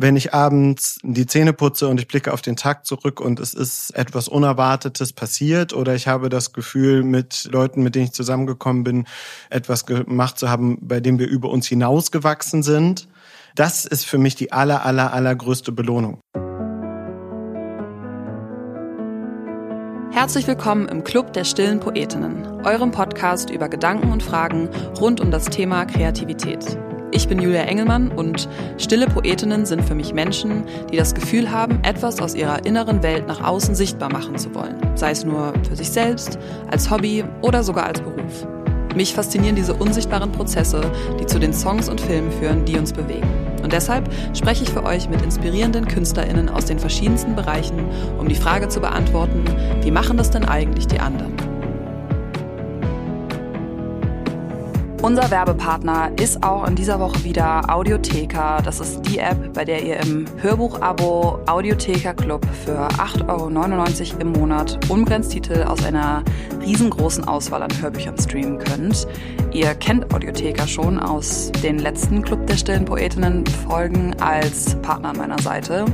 wenn ich abends die Zähne putze und ich blicke auf den Tag zurück und es ist etwas Unerwartetes passiert oder ich habe das Gefühl, mit Leuten, mit denen ich zusammengekommen bin, etwas gemacht zu haben, bei dem wir über uns hinausgewachsen sind, das ist für mich die aller, aller, allergrößte Belohnung. Herzlich willkommen im Club der stillen Poetinnen, eurem Podcast über Gedanken und Fragen rund um das Thema Kreativität. Ich bin Julia Engelmann und stille Poetinnen sind für mich Menschen, die das Gefühl haben, etwas aus ihrer inneren Welt nach außen sichtbar machen zu wollen. Sei es nur für sich selbst, als Hobby oder sogar als Beruf. Mich faszinieren diese unsichtbaren Prozesse, die zu den Songs und Filmen führen, die uns bewegen. Und deshalb spreche ich für euch mit inspirierenden KünstlerInnen aus den verschiedensten Bereichen, um die Frage zu beantworten, wie machen das denn eigentlich die anderen? Unser Werbepartner ist auch in dieser Woche wieder Audiotheka. Das ist die App, bei der ihr im Hörbuch-Abo Audiotheka Club für 8,99 Euro im Monat unbegrenzt Titel aus einer riesengroßen Auswahl an Hörbüchern streamen könnt. Ihr kennt Audiotheka schon aus den letzten Club der stillen Poetinnen Folgen als Partner an meiner Seite.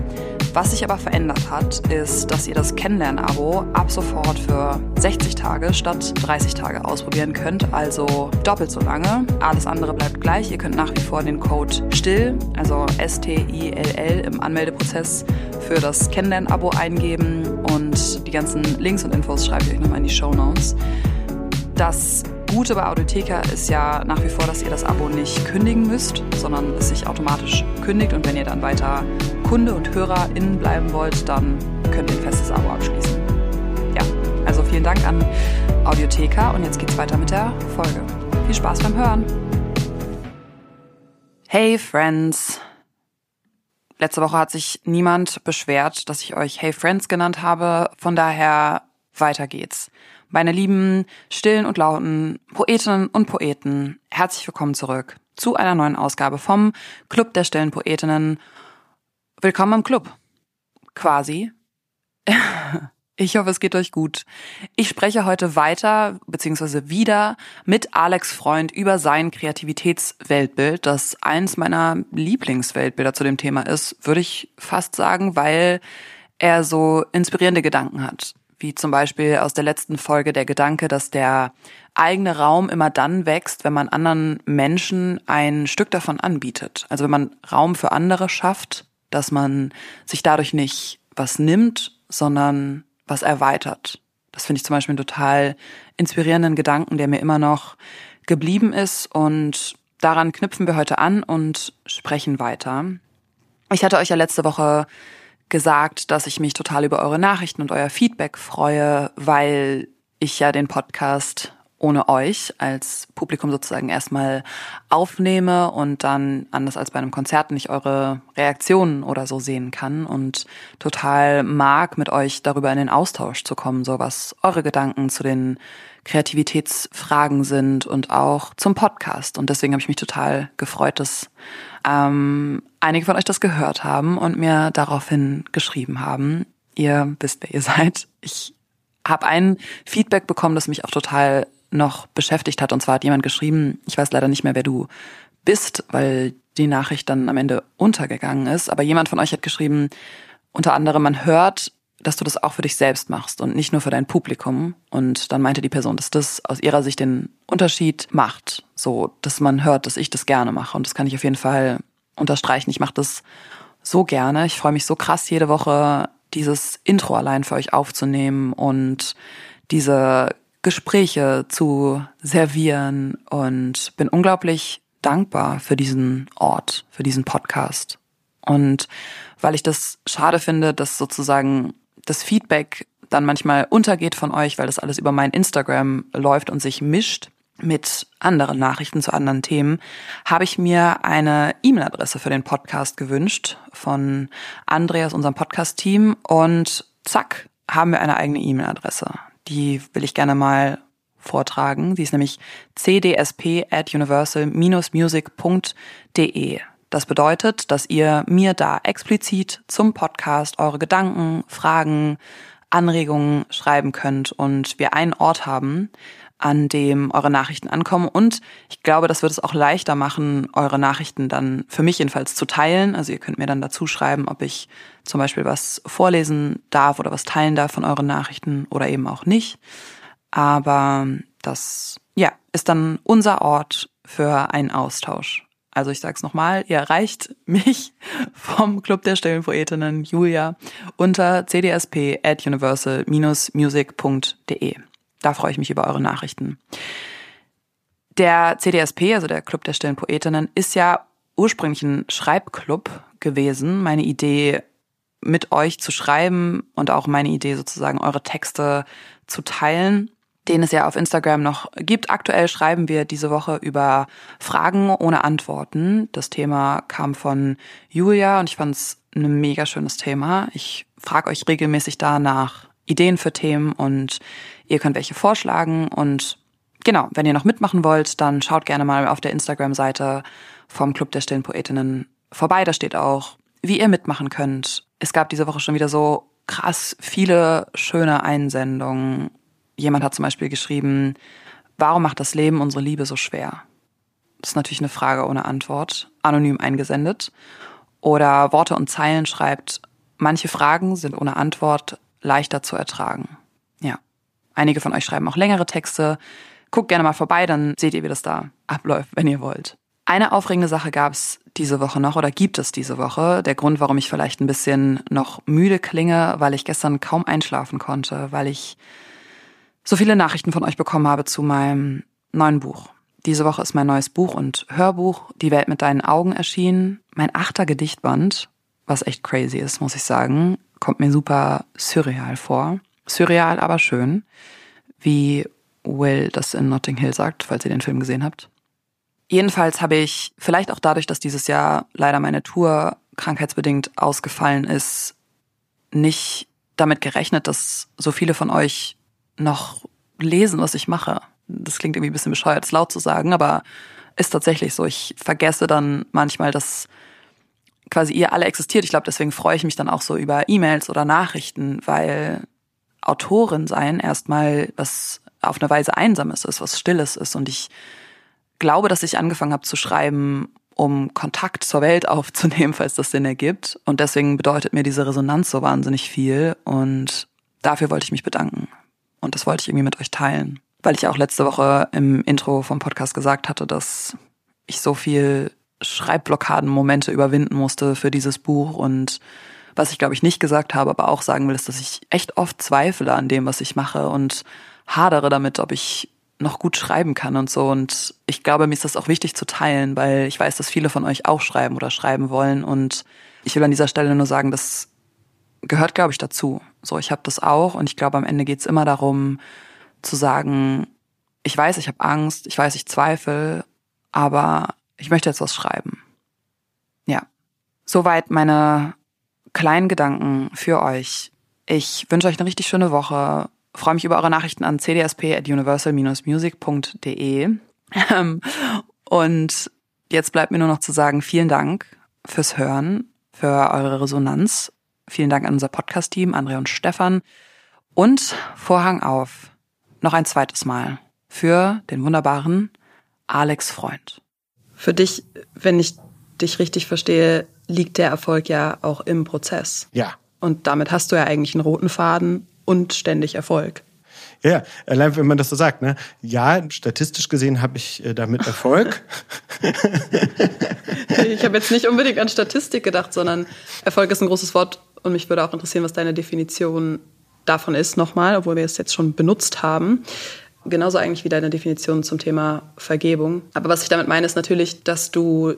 Was sich aber verändert hat, ist, dass ihr das Kennenlern-Abo ab sofort für 60 Tage statt 30 Tage ausprobieren könnt, also doppelt so lange. Alles andere bleibt gleich. Ihr könnt nach wie vor den Code STILL, also S-T-I-L-L im Anmeldeprozess für das Kennenlern-Abo eingeben und die ganzen Links und Infos schreibe ich euch nochmal in die Show Notes. Das Gute bei Audiotheka ist ja nach wie vor, dass ihr das Abo nicht kündigen müsst, sondern es sich automatisch kündigt und wenn ihr dann weiter Kunde und HörerInnen bleiben wollt, dann könnt ihr ein festes Abo abschließen. Ja, also vielen Dank an Audiotheka und jetzt geht's weiter mit der Folge. Viel Spaß beim Hören. Hey Friends. Letzte Woche hat sich niemand beschwert, dass ich euch Hey Friends genannt habe. Von daher weiter geht's. Meine lieben stillen und lauten Poetinnen und Poeten, herzlich willkommen zurück zu einer neuen Ausgabe vom Club der stillen Poetinnen. Willkommen im Club. Quasi. Ich hoffe, es geht euch gut. Ich spreche heute weiter, beziehungsweise wieder mit Alex Freund über sein Kreativitätsweltbild, das eins meiner Lieblingsweltbilder zu dem Thema ist, würde ich fast sagen, weil er so inspirierende Gedanken hat wie zum Beispiel aus der letzten Folge der Gedanke, dass der eigene Raum immer dann wächst, wenn man anderen Menschen ein Stück davon anbietet. Also wenn man Raum für andere schafft, dass man sich dadurch nicht was nimmt, sondern was erweitert. Das finde ich zum Beispiel einen total inspirierenden Gedanken, der mir immer noch geblieben ist und daran knüpfen wir heute an und sprechen weiter. Ich hatte euch ja letzte Woche gesagt, dass ich mich total über eure Nachrichten und euer Feedback freue, weil ich ja den Podcast ohne euch als Publikum sozusagen erstmal aufnehme und dann anders als bei einem Konzert nicht eure Reaktionen oder so sehen kann und total mag, mit euch darüber in den Austausch zu kommen, so was eure Gedanken zu den Kreativitätsfragen sind und auch zum Podcast. Und deswegen habe ich mich total gefreut, dass ähm, einige von euch das gehört haben und mir daraufhin geschrieben haben. Ihr wisst, wer ihr seid. Ich habe ein Feedback bekommen, das mich auch total noch beschäftigt hat. Und zwar hat jemand geschrieben, ich weiß leider nicht mehr, wer du bist, weil die Nachricht dann am Ende untergegangen ist. Aber jemand von euch hat geschrieben, unter anderem, man hört, dass du das auch für dich selbst machst und nicht nur für dein Publikum. Und dann meinte die Person, dass das aus ihrer Sicht den Unterschied macht. So, dass man hört, dass ich das gerne mache. Und das kann ich auf jeden Fall unterstreichen. Ich mache das so gerne. Ich freue mich so krass, jede Woche dieses Intro allein für euch aufzunehmen und diese Gespräche zu servieren und bin unglaublich dankbar für diesen Ort, für diesen Podcast. Und weil ich das schade finde, dass sozusagen das Feedback dann manchmal untergeht von euch, weil das alles über mein Instagram läuft und sich mischt mit anderen Nachrichten zu anderen Themen, habe ich mir eine E-Mail-Adresse für den Podcast gewünscht von Andreas, unserem Podcast-Team. Und zack, haben wir eine eigene E-Mail-Adresse. Die will ich gerne mal vortragen. Sie ist nämlich cdsp at universal-music.de. Das bedeutet, dass ihr mir da explizit zum Podcast eure Gedanken, Fragen, Anregungen schreiben könnt und wir einen Ort haben, an dem eure Nachrichten ankommen. Und ich glaube, das wird es auch leichter machen, eure Nachrichten dann für mich jedenfalls zu teilen. Also ihr könnt mir dann dazu schreiben, ob ich zum Beispiel was vorlesen darf oder was teilen darf von euren Nachrichten oder eben auch nicht. Aber das, ja, ist dann unser Ort für einen Austausch. Also ich sag's nochmal, ihr erreicht mich vom Club der stillen Poetinnen Julia unter cdsp at universal-music.de. Da freue ich mich über eure Nachrichten. Der CDSP, also der Club der stillen Poetinnen, ist ja ursprünglich ein Schreibclub gewesen. Meine Idee, mit euch zu schreiben und auch meine Idee sozusagen, eure Texte zu teilen den es ja auf Instagram noch gibt. Aktuell schreiben wir diese Woche über Fragen ohne Antworten. Das Thema kam von Julia und ich fand es ein mega schönes Thema. Ich frage euch regelmäßig da nach Ideen für Themen und ihr könnt welche vorschlagen. Und genau, wenn ihr noch mitmachen wollt, dann schaut gerne mal auf der Instagram-Seite vom Club der stillen Poetinnen vorbei. Da steht auch, wie ihr mitmachen könnt. Es gab diese Woche schon wieder so krass viele schöne Einsendungen Jemand hat zum Beispiel geschrieben, warum macht das Leben unsere Liebe so schwer? Das ist natürlich eine Frage ohne Antwort, anonym eingesendet. Oder Worte und Zeilen schreibt, manche Fragen sind ohne Antwort leichter zu ertragen. Ja. Einige von euch schreiben auch längere Texte. Guckt gerne mal vorbei, dann seht ihr, wie das da abläuft, wenn ihr wollt. Eine aufregende Sache gab es diese Woche noch oder gibt es diese Woche. Der Grund, warum ich vielleicht ein bisschen noch müde klinge, weil ich gestern kaum einschlafen konnte, weil ich so viele Nachrichten von euch bekommen habe zu meinem neuen Buch. Diese Woche ist mein neues Buch und Hörbuch Die Welt mit deinen Augen erschienen. Mein achter Gedichtband, was echt crazy ist, muss ich sagen, kommt mir super surreal vor. Surreal, aber schön. Wie Will das in Notting Hill sagt, falls ihr den Film gesehen habt. Jedenfalls habe ich, vielleicht auch dadurch, dass dieses Jahr leider meine Tour krankheitsbedingt ausgefallen ist, nicht damit gerechnet, dass so viele von euch noch lesen, was ich mache. Das klingt irgendwie ein bisschen bescheuert, es laut zu sagen, aber ist tatsächlich so. Ich vergesse dann manchmal, dass quasi ihr alle existiert. Ich glaube, deswegen freue ich mich dann auch so über E-Mails oder Nachrichten, weil Autorin sein erstmal was auf eine Weise Einsames ist, was Stilles ist. Und ich glaube, dass ich angefangen habe zu schreiben, um Kontakt zur Welt aufzunehmen, falls das Sinn ergibt. Und deswegen bedeutet mir diese Resonanz so wahnsinnig viel. Und dafür wollte ich mich bedanken. Und das wollte ich irgendwie mit euch teilen. Weil ich auch letzte Woche im Intro vom Podcast gesagt hatte, dass ich so viel Schreibblockaden-Momente überwinden musste für dieses Buch und was ich glaube ich nicht gesagt habe, aber auch sagen will, ist, dass ich echt oft zweifle an dem, was ich mache und hadere damit, ob ich noch gut schreiben kann und so. Und ich glaube, mir ist das auch wichtig zu teilen, weil ich weiß, dass viele von euch auch schreiben oder schreiben wollen. Und ich will an dieser Stelle nur sagen, dass gehört, glaube ich, dazu. So, ich habe das auch und ich glaube, am Ende geht's immer darum zu sagen, ich weiß, ich habe Angst, ich weiß, ich zweifle, aber ich möchte jetzt was schreiben. Ja. Soweit meine kleinen Gedanken für euch. Ich wünsche euch eine richtig schöne Woche. Freue mich über eure Nachrichten an cdsp at universal-music.de. Ähm, und jetzt bleibt mir nur noch zu sagen, vielen Dank fürs Hören, für eure Resonanz Vielen Dank an unser Podcast-Team, André und Stefan. Und Vorhang auf. Noch ein zweites Mal. Für den wunderbaren Alex Freund. Für dich, wenn ich dich richtig verstehe, liegt der Erfolg ja auch im Prozess. Ja. Und damit hast du ja eigentlich einen roten Faden und ständig Erfolg. Ja, allein wenn man das so sagt, ne? Ja, statistisch gesehen habe ich äh, damit Erfolg. ich habe jetzt nicht unbedingt an Statistik gedacht, sondern Erfolg ist ein großes Wort und mich würde auch interessieren, was deine Definition davon ist, nochmal, obwohl wir es jetzt schon benutzt haben. Genauso eigentlich wie deine Definition zum Thema Vergebung. Aber was ich damit meine, ist natürlich, dass du,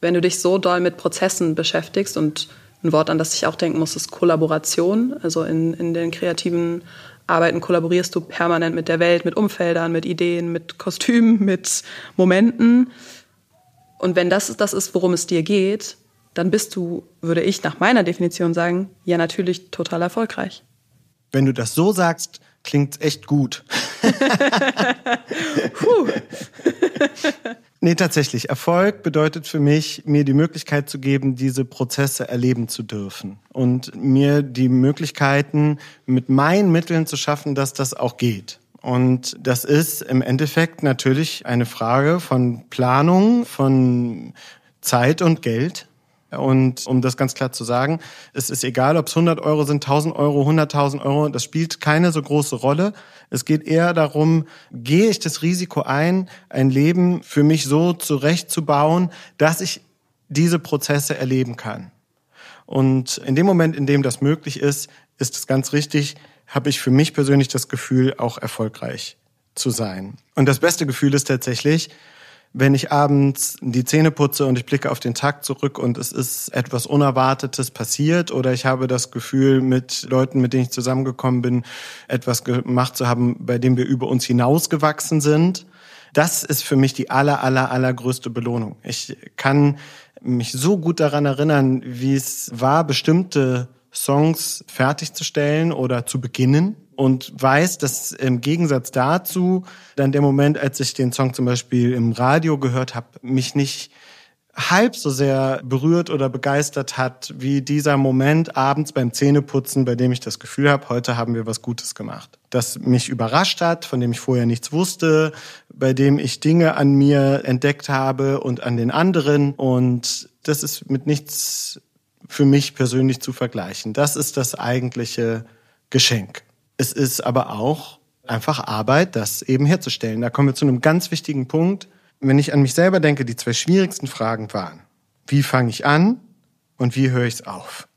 wenn du dich so doll mit Prozessen beschäftigst und ein Wort, an das ich auch denken muss, ist Kollaboration. Also in, in den kreativen Arbeiten kollaborierst du permanent mit der Welt, mit Umfeldern, mit Ideen, mit Kostümen, mit Momenten. Und wenn das das ist, worum es dir geht, dann bist du, würde ich nach meiner Definition sagen, ja natürlich total erfolgreich. Wenn du das so sagst, klingt echt gut. nee, tatsächlich. Erfolg bedeutet für mich, mir die Möglichkeit zu geben, diese Prozesse erleben zu dürfen. Und mir die Möglichkeiten mit meinen Mitteln zu schaffen, dass das auch geht. Und das ist im Endeffekt natürlich eine Frage von Planung, von Zeit und Geld. Und um das ganz klar zu sagen, es ist egal, ob es 100 Euro sind, 1000 Euro, 100.000 Euro, das spielt keine so große Rolle. Es geht eher darum, gehe ich das Risiko ein, ein Leben für mich so zurechtzubauen, dass ich diese Prozesse erleben kann. Und in dem Moment, in dem das möglich ist, ist es ganz richtig, habe ich für mich persönlich das Gefühl, auch erfolgreich zu sein. Und das beste Gefühl ist tatsächlich, wenn ich abends die Zähne putze und ich blicke auf den Tag zurück und es ist etwas Unerwartetes passiert oder ich habe das Gefühl, mit Leuten, mit denen ich zusammengekommen bin, etwas gemacht zu haben, bei dem wir über uns hinausgewachsen sind. Das ist für mich die aller, aller, allergrößte Belohnung. Ich kann mich so gut daran erinnern, wie es war, bestimmte Songs fertigzustellen oder zu beginnen und weiß, dass im Gegensatz dazu dann der Moment, als ich den Song zum Beispiel im Radio gehört habe, mich nicht halb so sehr berührt oder begeistert hat wie dieser Moment abends beim Zähneputzen, bei dem ich das Gefühl habe, heute haben wir was Gutes gemacht. Das mich überrascht hat, von dem ich vorher nichts wusste, bei dem ich Dinge an mir entdeckt habe und an den anderen. Und das ist mit nichts für mich persönlich zu vergleichen. Das ist das eigentliche Geschenk. Es ist aber auch einfach Arbeit, das eben herzustellen. Da kommen wir zu einem ganz wichtigen Punkt. Wenn ich an mich selber denke, die zwei schwierigsten Fragen waren, wie fange ich an und wie höre ich es auf?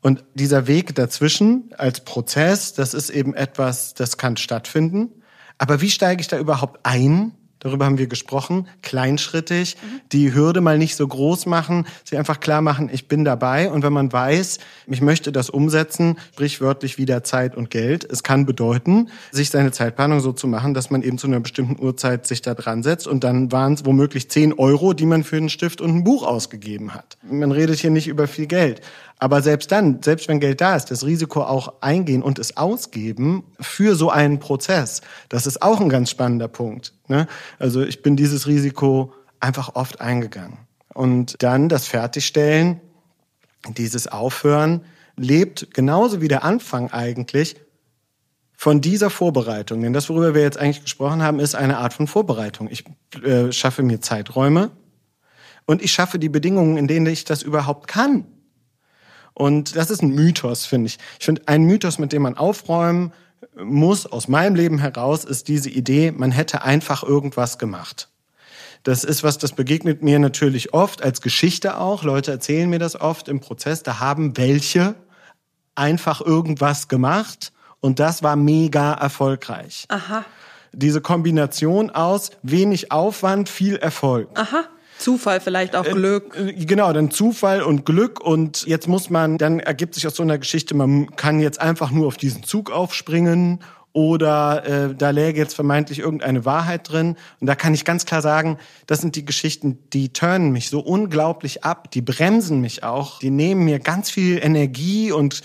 Und dieser Weg dazwischen als Prozess, das ist eben etwas, das kann stattfinden. Aber wie steige ich da überhaupt ein darüber haben wir gesprochen, kleinschrittig, mhm. die Hürde mal nicht so groß machen, sie einfach klar machen, ich bin dabei und wenn man weiß, ich möchte das umsetzen, sprichwörtlich wieder Zeit und Geld, es kann bedeuten, sich seine Zeitplanung so zu machen, dass man eben zu einer bestimmten Uhrzeit sich da dran setzt und dann waren es womöglich 10 Euro, die man für einen Stift und ein Buch ausgegeben hat. Man redet hier nicht über viel Geld. Aber selbst dann, selbst wenn Geld da ist, das Risiko auch eingehen und es ausgeben für so einen Prozess, das ist auch ein ganz spannender Punkt. Ne? Also ich bin dieses Risiko einfach oft eingegangen. Und dann das Fertigstellen, dieses Aufhören, lebt genauso wie der Anfang eigentlich von dieser Vorbereitung. Denn das, worüber wir jetzt eigentlich gesprochen haben, ist eine Art von Vorbereitung. Ich äh, schaffe mir Zeiträume und ich schaffe die Bedingungen, in denen ich das überhaupt kann. Und das ist ein Mythos, finde ich. Ich finde, ein Mythos, mit dem man aufräumen muss, aus meinem Leben heraus, ist diese Idee, man hätte einfach irgendwas gemacht. Das ist was, das begegnet mir natürlich oft als Geschichte auch. Leute erzählen mir das oft im Prozess. Da haben welche einfach irgendwas gemacht und das war mega erfolgreich. Aha. Diese Kombination aus wenig Aufwand, viel Erfolg. Aha. Zufall vielleicht auch äh, Glück. Äh, genau, dann Zufall und Glück und jetzt muss man, dann ergibt sich aus so einer Geschichte, man kann jetzt einfach nur auf diesen Zug aufspringen oder äh, da läge jetzt vermeintlich irgendeine Wahrheit drin. Und da kann ich ganz klar sagen, das sind die Geschichten, die turnen mich so unglaublich ab, die bremsen mich auch, die nehmen mir ganz viel Energie und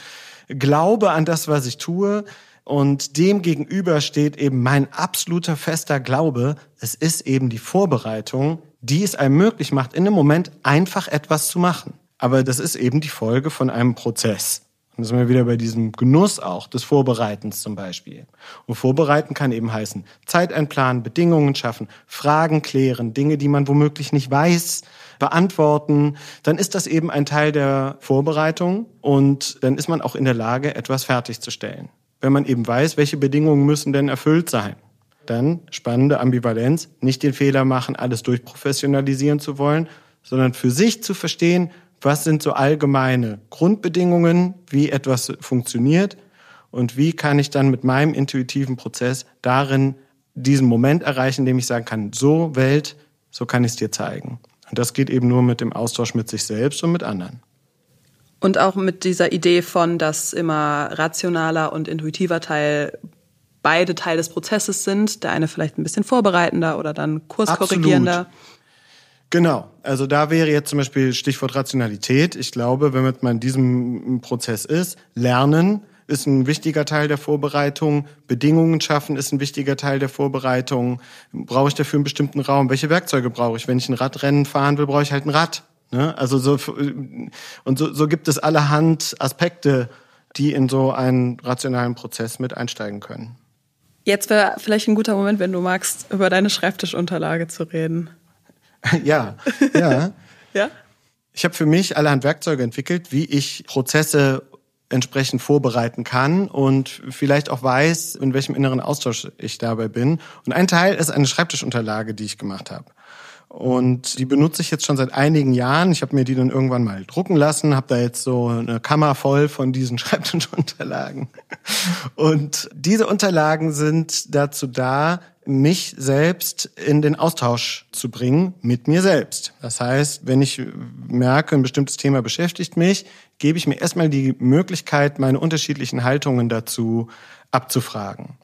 Glaube an das, was ich tue. Und dem gegenüber steht eben mein absoluter fester Glaube, es ist eben die Vorbereitung die es einem möglich macht, in einem Moment einfach etwas zu machen. Aber das ist eben die Folge von einem Prozess. Und da sind wir wieder bei diesem Genuss auch des Vorbereitens zum Beispiel. Und vorbereiten kann eben heißen, Zeit einplanen, Bedingungen schaffen, Fragen klären, Dinge, die man womöglich nicht weiß, beantworten. Dann ist das eben ein Teil der Vorbereitung und dann ist man auch in der Lage, etwas fertigzustellen. Wenn man eben weiß, welche Bedingungen müssen denn erfüllt sein dann spannende Ambivalenz, nicht den Fehler machen, alles durchprofessionalisieren zu wollen, sondern für sich zu verstehen, was sind so allgemeine Grundbedingungen, wie etwas funktioniert und wie kann ich dann mit meinem intuitiven Prozess darin diesen Moment erreichen, in dem ich sagen kann, so Welt, so kann ich es dir zeigen. Und das geht eben nur mit dem Austausch mit sich selbst und mit anderen. Und auch mit dieser Idee von, dass immer rationaler und intuitiver Teil beide Teil des Prozesses sind. Der eine vielleicht ein bisschen vorbereitender oder dann kurskorrigierender. Genau, also da wäre jetzt zum Beispiel Stichwort Rationalität. Ich glaube, wenn man in diesem Prozess ist, Lernen ist ein wichtiger Teil der Vorbereitung, Bedingungen schaffen ist ein wichtiger Teil der Vorbereitung. Brauche ich dafür einen bestimmten Raum? Welche Werkzeuge brauche ich? Wenn ich ein Radrennen fahren will, brauche ich halt ein Rad. Ne? Also so und so, so gibt es allerhand Aspekte, die in so einen rationalen Prozess mit einsteigen können. Jetzt wäre vielleicht ein guter Moment, wenn du magst, über deine Schreibtischunterlage zu reden. ja, ja. ja? Ich habe für mich allerhand Werkzeuge entwickelt, wie ich Prozesse entsprechend vorbereiten kann und vielleicht auch weiß, in welchem inneren Austausch ich dabei bin. Und ein Teil ist eine Schreibtischunterlage, die ich gemacht habe. Und die benutze ich jetzt schon seit einigen Jahren. Ich habe mir die dann irgendwann mal drucken lassen, habe da jetzt so eine Kammer voll von diesen Schreibtischunterlagen. Und diese Unterlagen sind dazu da, mich selbst in den Austausch zu bringen mit mir selbst. Das heißt, wenn ich merke, ein bestimmtes Thema beschäftigt mich, gebe ich mir erstmal die Möglichkeit, meine unterschiedlichen Haltungen dazu abzufragen.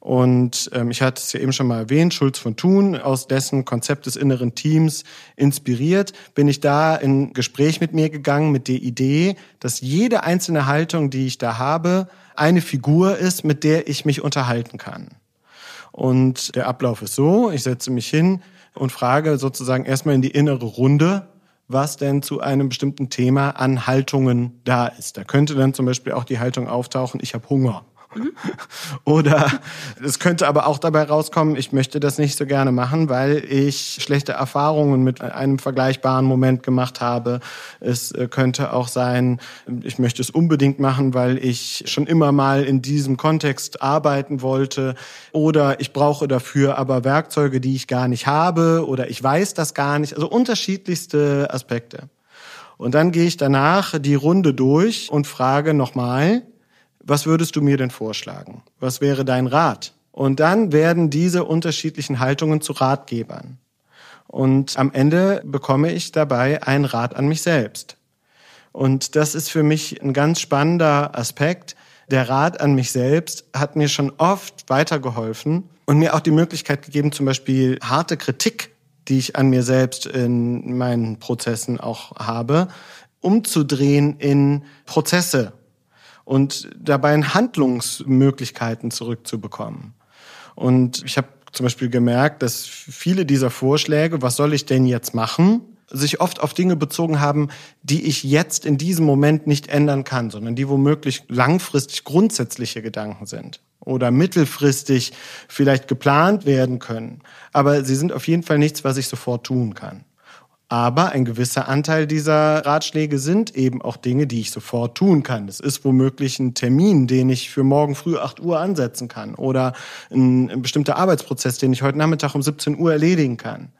Und ähm, ich hatte es ja eben schon mal erwähnt, Schulz von Thun, aus dessen Konzept des inneren Teams inspiriert, bin ich da in Gespräch mit mir gegangen mit der Idee, dass jede einzelne Haltung, die ich da habe, eine Figur ist, mit der ich mich unterhalten kann. Und der Ablauf ist so, ich setze mich hin und frage sozusagen erstmal in die innere Runde, was denn zu einem bestimmten Thema an Haltungen da ist. Da könnte dann zum Beispiel auch die Haltung auftauchen, ich habe Hunger. Oder es könnte aber auch dabei rauskommen, ich möchte das nicht so gerne machen, weil ich schlechte Erfahrungen mit einem vergleichbaren Moment gemacht habe. Es äh, könnte auch sein, ich möchte es unbedingt machen, weil ich schon immer mal in diesem Kontext arbeiten wollte. Oder ich brauche dafür aber Werkzeuge, die ich gar nicht habe. Oder ich weiß das gar nicht. Also unterschiedlichste Aspekte. Und dann gehe ich danach die Runde durch und frage nochmal, was würdest du mir denn vorschlagen? Was wäre dein Rat? Und dann werden diese unterschiedlichen Haltungen zu Ratgebern. Und am Ende bekomme ich dabei einen Rat an mich selbst. Und das ist für mich ein ganz spannender Aspekt. Der Rat an mich selbst hat mir schon oft weitergeholfen und mir auch die Möglichkeit gegeben, zum Beispiel harte Kritik, die ich an mir selbst in meinen Prozessen auch habe, umzudrehen in Prozesse und dabei Handlungsmöglichkeiten zurückzubekommen. Und ich habe zum Beispiel gemerkt, dass viele dieser Vorschläge, was soll ich denn jetzt machen, sich oft auf Dinge bezogen haben, die ich jetzt in diesem Moment nicht ändern kann, sondern die womöglich langfristig grundsätzliche Gedanken sind oder mittelfristig vielleicht geplant werden können. Aber sie sind auf jeden Fall nichts, was ich sofort tun kann. Aber ein gewisser Anteil dieser Ratschläge sind eben auch Dinge, die ich sofort tun kann. Es ist womöglich ein Termin, den ich für morgen früh 8 Uhr ansetzen kann oder ein, ein bestimmter Arbeitsprozess, den ich heute Nachmittag um 17 Uhr erledigen kann.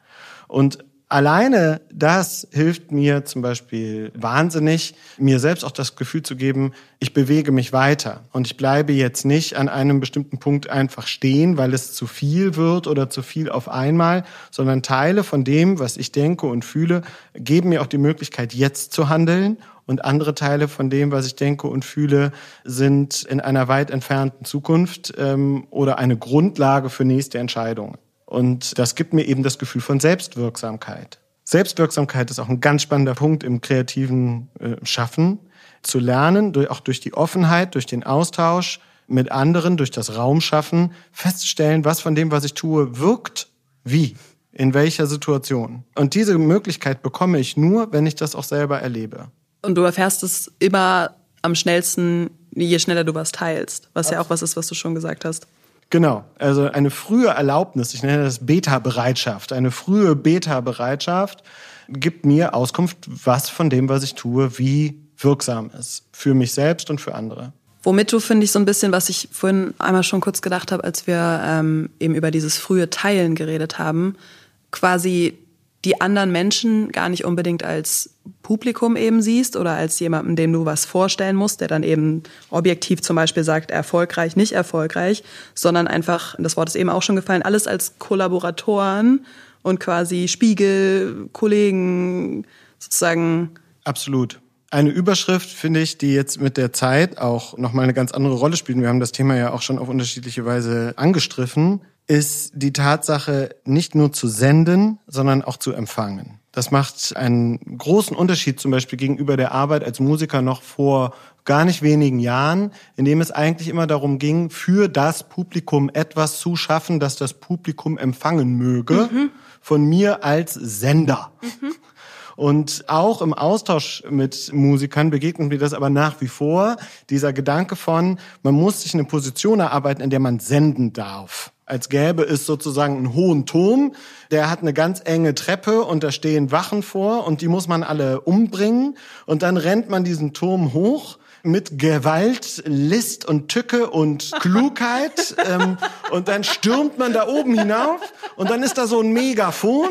Und alleine das hilft mir zum Beispiel wahnsinnig, mir selbst auch das Gefühl zu geben, ich bewege mich weiter und ich bleibe jetzt nicht an einem bestimmten Punkt einfach stehen, weil es zu viel wird oder zu viel auf einmal, sondern Teile von dem, was ich denke und fühle, geben mir auch die Möglichkeit, jetzt zu handeln und andere Teile von dem, was ich denke und fühle, sind in einer weit entfernten Zukunft ähm, oder eine Grundlage für nächste Entscheidungen. Und das gibt mir eben das Gefühl von Selbstwirksamkeit. Selbstwirksamkeit ist auch ein ganz spannender Punkt im kreativen äh, Schaffen. Zu lernen, durch, auch durch die Offenheit, durch den Austausch mit anderen, durch das Raumschaffen, festzustellen, was von dem, was ich tue, wirkt, wie, in welcher Situation. Und diese Möglichkeit bekomme ich nur, wenn ich das auch selber erlebe. Und du erfährst es immer am schnellsten, je schneller du was teilst, was ja auch was ist, was du schon gesagt hast. Genau, also eine frühe Erlaubnis, ich nenne das Beta-Bereitschaft, eine frühe Beta-Bereitschaft gibt mir Auskunft, was von dem, was ich tue, wie wirksam ist. Für mich selbst und für andere. Womit du, finde ich, so ein bisschen, was ich vorhin einmal schon kurz gedacht habe, als wir ähm, eben über dieses frühe Teilen geredet haben, quasi die anderen Menschen gar nicht unbedingt als Publikum eben siehst oder als jemanden, dem du was vorstellen musst, der dann eben objektiv zum Beispiel sagt, erfolgreich, nicht erfolgreich, sondern einfach, das Wort ist eben auch schon gefallen, alles als Kollaboratoren und quasi Spiegel, Kollegen sozusagen. Absolut. Eine Überschrift, finde ich, die jetzt mit der Zeit auch nochmal eine ganz andere Rolle spielt. Wir haben das Thema ja auch schon auf unterschiedliche Weise angestriffen ist die Tatsache, nicht nur zu senden, sondern auch zu empfangen. Das macht einen großen Unterschied zum Beispiel gegenüber der Arbeit als Musiker noch vor gar nicht wenigen Jahren, in dem es eigentlich immer darum ging, für das Publikum etwas zu schaffen, das das Publikum empfangen möge, mhm. von mir als Sender. Mhm. Und auch im Austausch mit Musikern begegnet mir das aber nach wie vor, dieser Gedanke von, man muss sich eine Position erarbeiten, in der man senden darf als gäbe es sozusagen einen hohen Turm, der hat eine ganz enge Treppe und da stehen Wachen vor und die muss man alle umbringen und dann rennt man diesen Turm hoch mit Gewalt, List und Tücke und Klugheit ähm, und dann stürmt man da oben hinauf und dann ist da so ein Megafon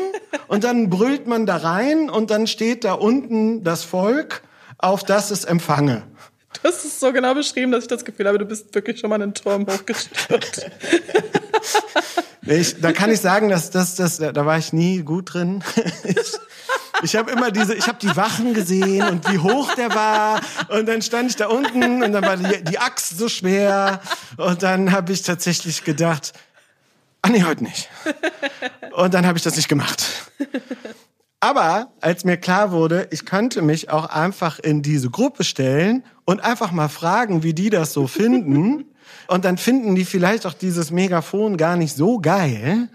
und dann brüllt man da rein und dann steht da unten das Volk, auf das es empfange. Du hast es so genau beschrieben, dass ich das Gefühl habe, du bist wirklich schon mal einen Turm hochgestürzt. ich, da kann ich sagen, dass das, das, da war ich nie gut drin. Ich, ich habe immer diese, ich habe die Wachen gesehen und wie hoch der war und dann stand ich da unten und dann war die, die Axt so schwer und dann habe ich tatsächlich gedacht, ah nee, heute nicht. Und dann habe ich das nicht gemacht. Aber als mir klar wurde, ich könnte mich auch einfach in diese Gruppe stellen und einfach mal fragen, wie die das so finden. Und dann finden die vielleicht auch dieses Megafon gar nicht so geil.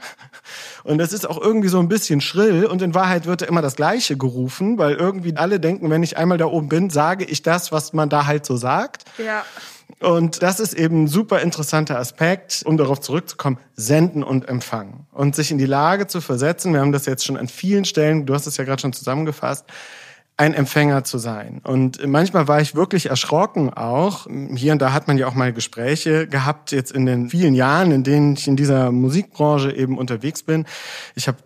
Und das ist auch irgendwie so ein bisschen schrill. Und in Wahrheit wird da immer das Gleiche gerufen, weil irgendwie alle denken, wenn ich einmal da oben bin, sage ich das, was man da halt so sagt. Ja. Und das ist eben ein super interessanter Aspekt, um darauf zurückzukommen, senden und empfangen. Und sich in die Lage zu versetzen, wir haben das jetzt schon an vielen Stellen, du hast es ja gerade schon zusammengefasst, ein Empfänger zu sein. Und manchmal war ich wirklich erschrocken auch. Hier und da hat man ja auch mal Gespräche gehabt, jetzt in den vielen Jahren, in denen ich in dieser Musikbranche eben unterwegs bin. Ich habe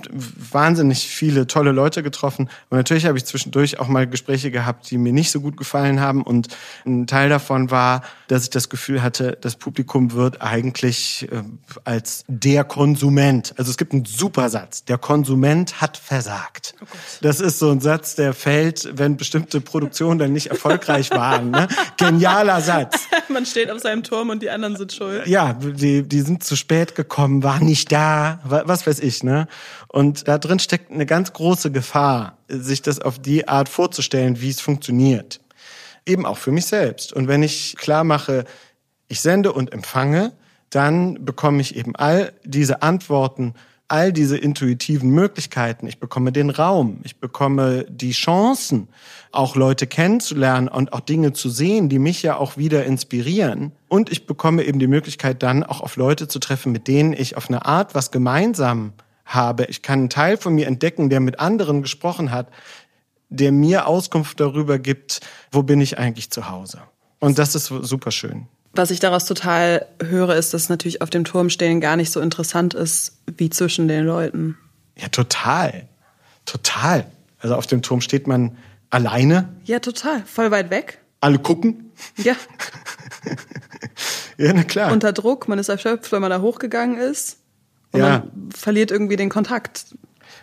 wahnsinnig viele tolle Leute getroffen. Und natürlich habe ich zwischendurch auch mal Gespräche gehabt, die mir nicht so gut gefallen haben. Und ein Teil davon war, dass ich das Gefühl hatte, das Publikum wird eigentlich äh, als der Konsument. Also es gibt einen super Satz. Der Konsument hat versagt. Oh das ist so ein Satz, der fällt wenn bestimmte Produktionen dann nicht erfolgreich waren. Ne? Genialer Satz. Man steht auf seinem Turm und die anderen sind schuld. Ja, die, die sind zu spät gekommen, waren nicht da, was weiß ich. Ne? Und da drin steckt eine ganz große Gefahr, sich das auf die Art vorzustellen, wie es funktioniert. Eben auch für mich selbst. Und wenn ich klar mache, ich sende und empfange, dann bekomme ich eben all diese Antworten all diese intuitiven Möglichkeiten. Ich bekomme den Raum, ich bekomme die Chancen, auch Leute kennenzulernen und auch Dinge zu sehen, die mich ja auch wieder inspirieren. Und ich bekomme eben die Möglichkeit dann auch auf Leute zu treffen, mit denen ich auf eine Art was gemeinsam habe. Ich kann einen Teil von mir entdecken, der mit anderen gesprochen hat, der mir Auskunft darüber gibt, wo bin ich eigentlich zu Hause. Und das ist super schön. Was ich daraus total höre, ist, dass natürlich auf dem Turm stehen gar nicht so interessant ist wie zwischen den Leuten. Ja, total. Total. Also auf dem Turm steht man alleine. Ja, total. Voll weit weg. Alle gucken. Ja. ja, na klar. Unter Druck, man ist erschöpft, wenn man da hochgegangen ist. Und ja. man verliert irgendwie den Kontakt.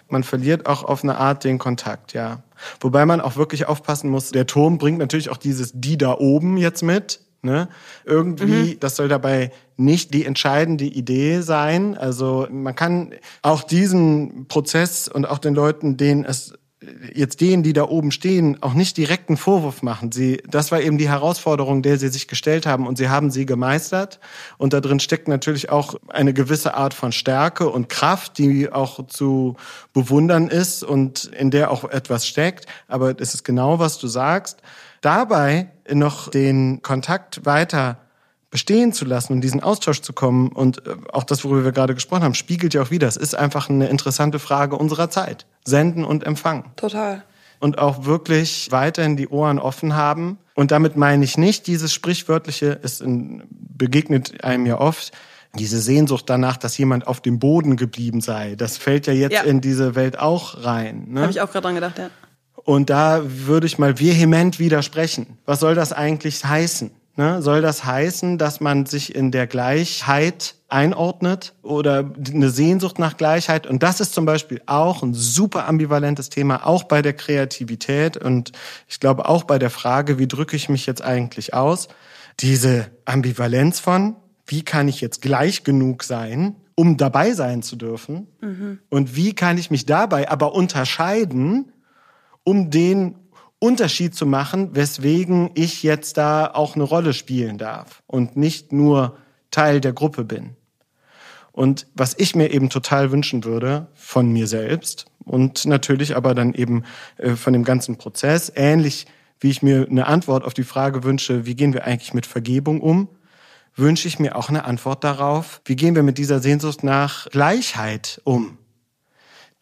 Man verliert auch auf eine Art den Kontakt, ja. Wobei man auch wirklich aufpassen muss, der Turm bringt natürlich auch dieses die da oben jetzt mit. Ne? Irgendwie, mhm. das soll dabei nicht die entscheidende Idee sein. Also man kann auch diesen Prozess und auch den Leuten, denen es jetzt denen, die da oben stehen, auch nicht direkt einen Vorwurf machen. Sie, das war eben die Herausforderung, der sie sich gestellt haben und sie haben sie gemeistert. Und da drin steckt natürlich auch eine gewisse Art von Stärke und Kraft, die auch zu bewundern ist und in der auch etwas steckt. Aber es ist genau, was du sagst dabei noch den Kontakt weiter bestehen zu lassen und diesen Austausch zu kommen und äh, auch das, worüber wir gerade gesprochen haben, spiegelt ja auch wieder. Es ist einfach eine interessante Frage unserer Zeit. Senden und empfangen. Total. Und auch wirklich weiterhin die Ohren offen haben. Und damit meine ich nicht dieses sprichwörtliche, es begegnet einem ja oft, diese Sehnsucht danach, dass jemand auf dem Boden geblieben sei. Das fällt ja jetzt ja. in diese Welt auch rein. Ne? Habe ich auch gerade dran gedacht, ja. Und da würde ich mal vehement widersprechen. Was soll das eigentlich heißen? Ne? Soll das heißen, dass man sich in der Gleichheit einordnet oder eine Sehnsucht nach Gleichheit? Und das ist zum Beispiel auch ein super ambivalentes Thema, auch bei der Kreativität und ich glaube auch bei der Frage, wie drücke ich mich jetzt eigentlich aus? Diese Ambivalenz von, wie kann ich jetzt gleich genug sein, um dabei sein zu dürfen? Mhm. Und wie kann ich mich dabei aber unterscheiden, um den Unterschied zu machen, weswegen ich jetzt da auch eine Rolle spielen darf und nicht nur Teil der Gruppe bin. Und was ich mir eben total wünschen würde von mir selbst und natürlich aber dann eben äh, von dem ganzen Prozess, ähnlich wie ich mir eine Antwort auf die Frage wünsche, wie gehen wir eigentlich mit Vergebung um, wünsche ich mir auch eine Antwort darauf, wie gehen wir mit dieser Sehnsucht nach Gleichheit um.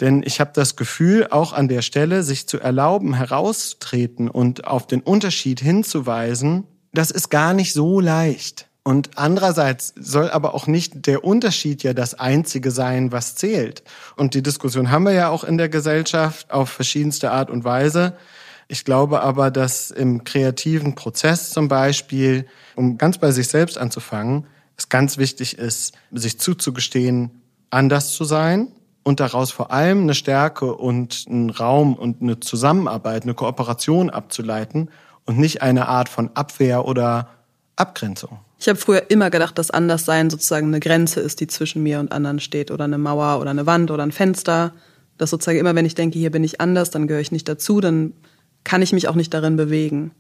Denn ich habe das Gefühl, auch an der Stelle sich zu erlauben, herauszutreten und auf den Unterschied hinzuweisen, das ist gar nicht so leicht. Und andererseits soll aber auch nicht der Unterschied ja das Einzige sein, was zählt. Und die Diskussion haben wir ja auch in der Gesellschaft auf verschiedenste Art und Weise. Ich glaube aber, dass im kreativen Prozess zum Beispiel, um ganz bei sich selbst anzufangen, es ganz wichtig ist, sich zuzugestehen, anders zu sein und daraus vor allem eine Stärke und einen Raum und eine Zusammenarbeit, eine Kooperation abzuleiten und nicht eine Art von Abwehr oder Abgrenzung. Ich habe früher immer gedacht, dass Anderssein sozusagen eine Grenze ist, die zwischen mir und anderen steht oder eine Mauer oder eine Wand oder ein Fenster. Dass sozusagen immer, wenn ich denke, hier bin ich anders, dann gehöre ich nicht dazu, dann kann ich mich auch nicht darin bewegen.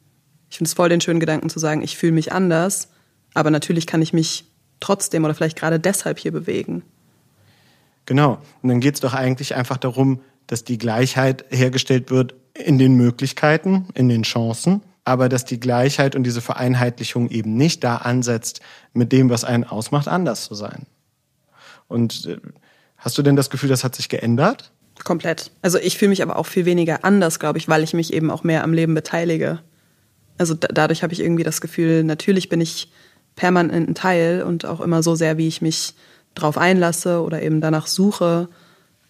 Ich finde es voll den schönen Gedanken zu sagen, ich fühle mich anders, aber natürlich kann ich mich trotzdem oder vielleicht gerade deshalb hier bewegen. Genau. Und dann geht es doch eigentlich einfach darum, dass die Gleichheit hergestellt wird in den Möglichkeiten, in den Chancen, aber dass die Gleichheit und diese Vereinheitlichung eben nicht da ansetzt, mit dem, was einen ausmacht, anders zu sein. Und äh, hast du denn das Gefühl, das hat sich geändert? Komplett. Also ich fühle mich aber auch viel weniger anders, glaube ich, weil ich mich eben auch mehr am Leben beteilige. Also dadurch habe ich irgendwie das Gefühl, natürlich bin ich permanent ein Teil und auch immer so sehr, wie ich mich drauf einlasse oder eben danach suche.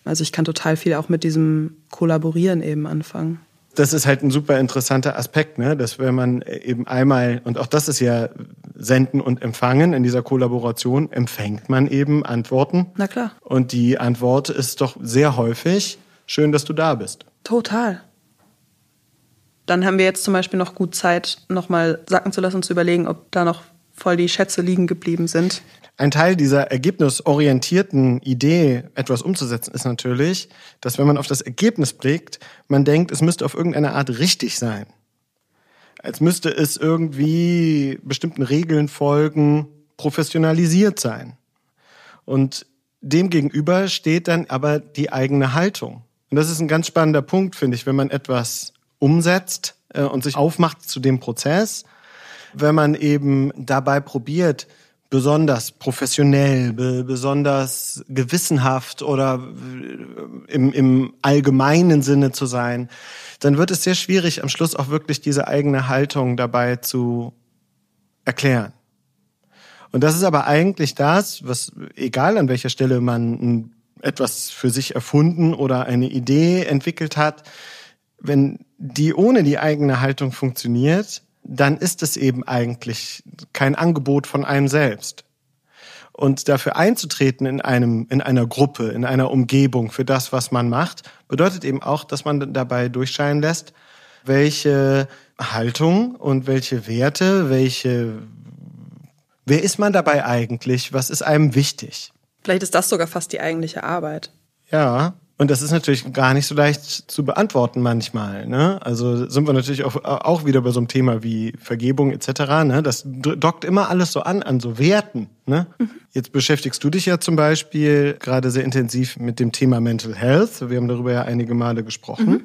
Also ich kann total viel auch mit diesem Kollaborieren eben anfangen das ist halt ein super interessanter Aspekt, ne? dass wenn man eben einmal, und auch das ist ja Senden und Empfangen in dieser Kollaboration, empfängt man eben Antworten. Na klar. Und die Antwort ist doch sehr häufig, schön, dass du da bist. Total. Dann haben wir jetzt zum Beispiel noch gut Zeit, nochmal sacken zu lassen und zu überlegen, ob da noch voll die Schätze liegen geblieben sind. Ein Teil dieser ergebnisorientierten Idee, etwas umzusetzen, ist natürlich, dass wenn man auf das Ergebnis blickt, man denkt, es müsste auf irgendeine Art richtig sein. Als müsste es irgendwie bestimmten Regeln folgen, professionalisiert sein. Und demgegenüber steht dann aber die eigene Haltung. Und das ist ein ganz spannender Punkt, finde ich, wenn man etwas umsetzt äh, und sich aufmacht zu dem Prozess, wenn man eben dabei probiert, besonders professionell, be besonders gewissenhaft oder im, im allgemeinen Sinne zu sein, dann wird es sehr schwierig, am Schluss auch wirklich diese eigene Haltung dabei zu erklären. Und das ist aber eigentlich das, was, egal an welcher Stelle man etwas für sich erfunden oder eine Idee entwickelt hat, wenn die ohne die eigene Haltung funktioniert, dann ist es eben eigentlich kein Angebot von einem selbst. Und dafür einzutreten in einem, in einer Gruppe, in einer Umgebung für das, was man macht, bedeutet eben auch, dass man dabei durchscheinen lässt, welche Haltung und welche Werte, welche, wer ist man dabei eigentlich? Was ist einem wichtig? Vielleicht ist das sogar fast die eigentliche Arbeit. Ja, und das ist natürlich gar nicht so leicht zu beantworten manchmal. Ne? Also sind wir natürlich auch, auch wieder bei so einem Thema wie Vergebung etc. Ne? Das dockt immer alles so an, an so Werten. Ne? Mhm. Jetzt beschäftigst du dich ja zum Beispiel gerade sehr intensiv mit dem Thema Mental Health. Wir haben darüber ja einige Male gesprochen. Mhm.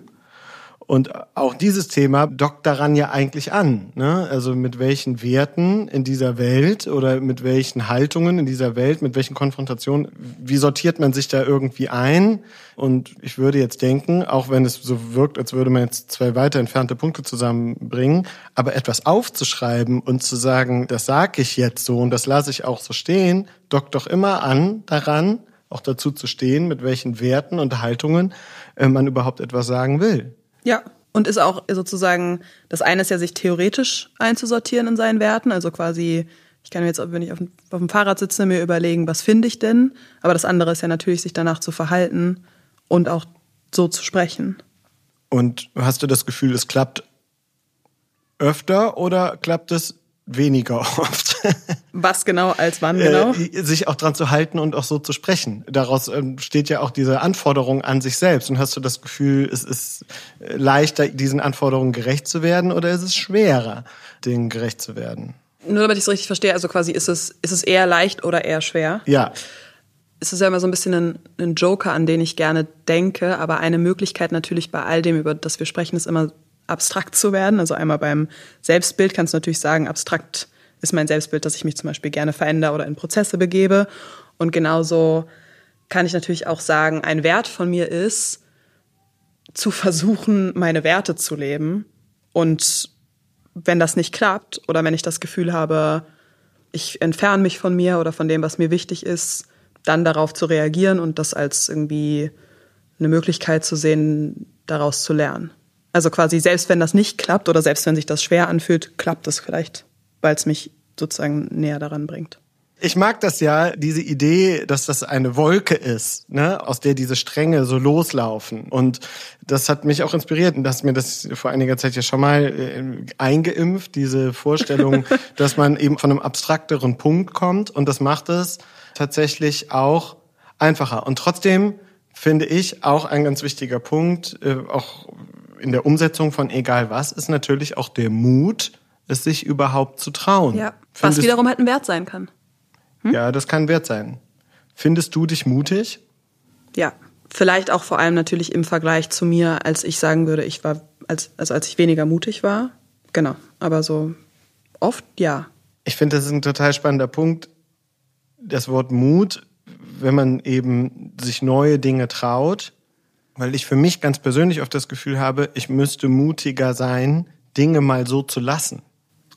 Und auch dieses Thema dockt daran ja eigentlich an. Ne? Also mit welchen Werten in dieser Welt oder mit welchen Haltungen in dieser Welt, mit welchen Konfrontationen, wie sortiert man sich da irgendwie ein? Und ich würde jetzt denken, auch wenn es so wirkt, als würde man jetzt zwei weiter entfernte Punkte zusammenbringen, aber etwas aufzuschreiben und zu sagen, das sage ich jetzt so und das lasse ich auch so stehen, dockt doch immer an daran, auch dazu zu stehen, mit welchen Werten und Haltungen äh, man überhaupt etwas sagen will. Ja, und ist auch sozusagen, das eine ist ja, sich theoretisch einzusortieren in seinen Werten, also quasi, ich kann mir jetzt, wenn ich auf dem, Fahrrad sitze, mir überlegen, was finde ich denn? Aber das andere ist ja natürlich, sich danach zu verhalten und auch so zu sprechen. Und hast du das Gefühl, es klappt öfter oder klappt es weniger oft. Was genau als wann genau? Äh, sich auch dran zu halten und auch so zu sprechen. Daraus ähm, steht ja auch diese Anforderung an sich selbst. Und hast du das Gefühl, es ist äh, leichter, diesen Anforderungen gerecht zu werden oder ist es schwerer, denen gerecht zu werden? Nur damit ich es richtig verstehe, also quasi ist es, ist es eher leicht oder eher schwer? Ja. es ist ja immer so ein bisschen ein, ein, Joker, an den ich gerne denke, aber eine Möglichkeit natürlich bei all dem, über das wir sprechen, ist immer abstrakt zu werden. Also einmal beim Selbstbild kannst du natürlich sagen, abstrakt ist mein Selbstbild, dass ich mich zum Beispiel gerne verändere oder in Prozesse begebe. Und genauso kann ich natürlich auch sagen, ein Wert von mir ist, zu versuchen, meine Werte zu leben. Und wenn das nicht klappt oder wenn ich das Gefühl habe, ich entferne mich von mir oder von dem, was mir wichtig ist, dann darauf zu reagieren und das als irgendwie eine Möglichkeit zu sehen, daraus zu lernen. Also quasi selbst wenn das nicht klappt oder selbst wenn sich das schwer anfühlt, klappt es vielleicht, weil es mich sozusagen näher daran bringt. Ich mag das ja, diese Idee, dass das eine Wolke ist, ne, aus der diese Stränge so loslaufen. Und das hat mich auch inspiriert. Und das mir das vor einiger Zeit ja schon mal äh, eingeimpft, diese Vorstellung, dass man eben von einem abstrakteren Punkt kommt. Und das macht es tatsächlich auch einfacher. Und trotzdem finde ich auch ein ganz wichtiger Punkt, äh, auch in der Umsetzung von egal was, ist natürlich auch der Mut, es sich überhaupt zu trauen. Ja, was Findest, wiederum halt ein Wert sein kann. Hm? Ja, das kann wert sein. Findest du dich mutig? Ja, vielleicht auch vor allem natürlich im Vergleich zu mir, als ich sagen würde, ich war, als, also als ich weniger mutig war. Genau, aber so oft ja. Ich finde, das ist ein total spannender Punkt. Das Wort Mut, wenn man eben sich neue Dinge traut, weil ich für mich ganz persönlich oft das Gefühl habe, ich müsste mutiger sein, Dinge mal so zu lassen.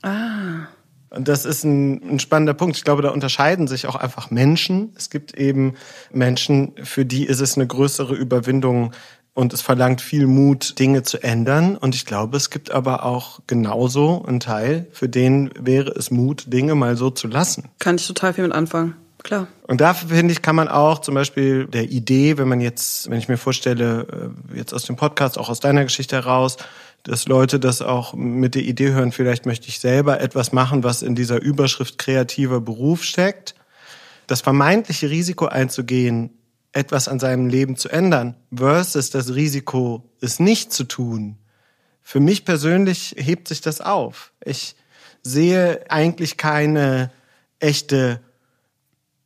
Ah. Und das ist ein, ein, spannender Punkt. Ich glaube, da unterscheiden sich auch einfach Menschen. Es gibt eben Menschen, für die ist es eine größere Überwindung und es verlangt viel Mut, Dinge zu ändern. Und ich glaube, es gibt aber auch genauso einen Teil, für den wäre es Mut, Dinge mal so zu lassen. Kann ich total viel mit anfangen. Klar. Und dafür finde ich, kann man auch zum Beispiel der Idee, wenn man jetzt, wenn ich mir vorstelle, äh, jetzt aus dem Podcast, auch aus deiner Geschichte heraus, dass Leute das auch mit der Idee hören, vielleicht möchte ich selber etwas machen, was in dieser Überschrift kreativer Beruf steckt. Das vermeintliche Risiko einzugehen, etwas an seinem Leben zu ändern, versus das Risiko, es nicht zu tun. Für mich persönlich hebt sich das auf. Ich sehe eigentlich keine echte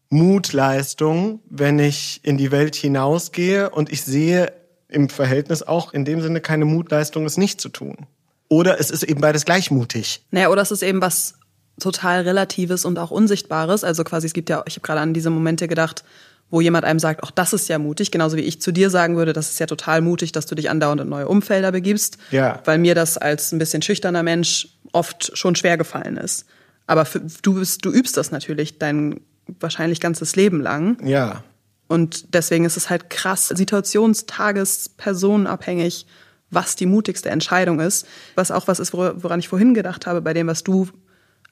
Mutleistung, wenn ich in die Welt hinausgehe und ich sehe im Verhältnis auch in dem Sinne keine Mutleistung, es nicht zu tun. Oder es ist eben beides gleichmutig. Naja, oder es ist eben was total Relatives und auch Unsichtbares. Also quasi, es gibt ja, ich habe gerade an diese Momente gedacht, wo jemand einem sagt, auch das ist ja mutig, genauso wie ich zu dir sagen würde, das ist ja total mutig, dass du dich andauernd in neue Umfelder begibst. Ja. Weil mir das als ein bisschen schüchterner Mensch oft schon schwer gefallen ist. Aber für, du bist, du übst das natürlich dein wahrscheinlich ganzes Leben lang. Ja. Und deswegen ist es halt krass, situationstages, personenabhängig, was die mutigste Entscheidung ist. Was auch was ist, woran ich vorhin gedacht habe, bei dem, was du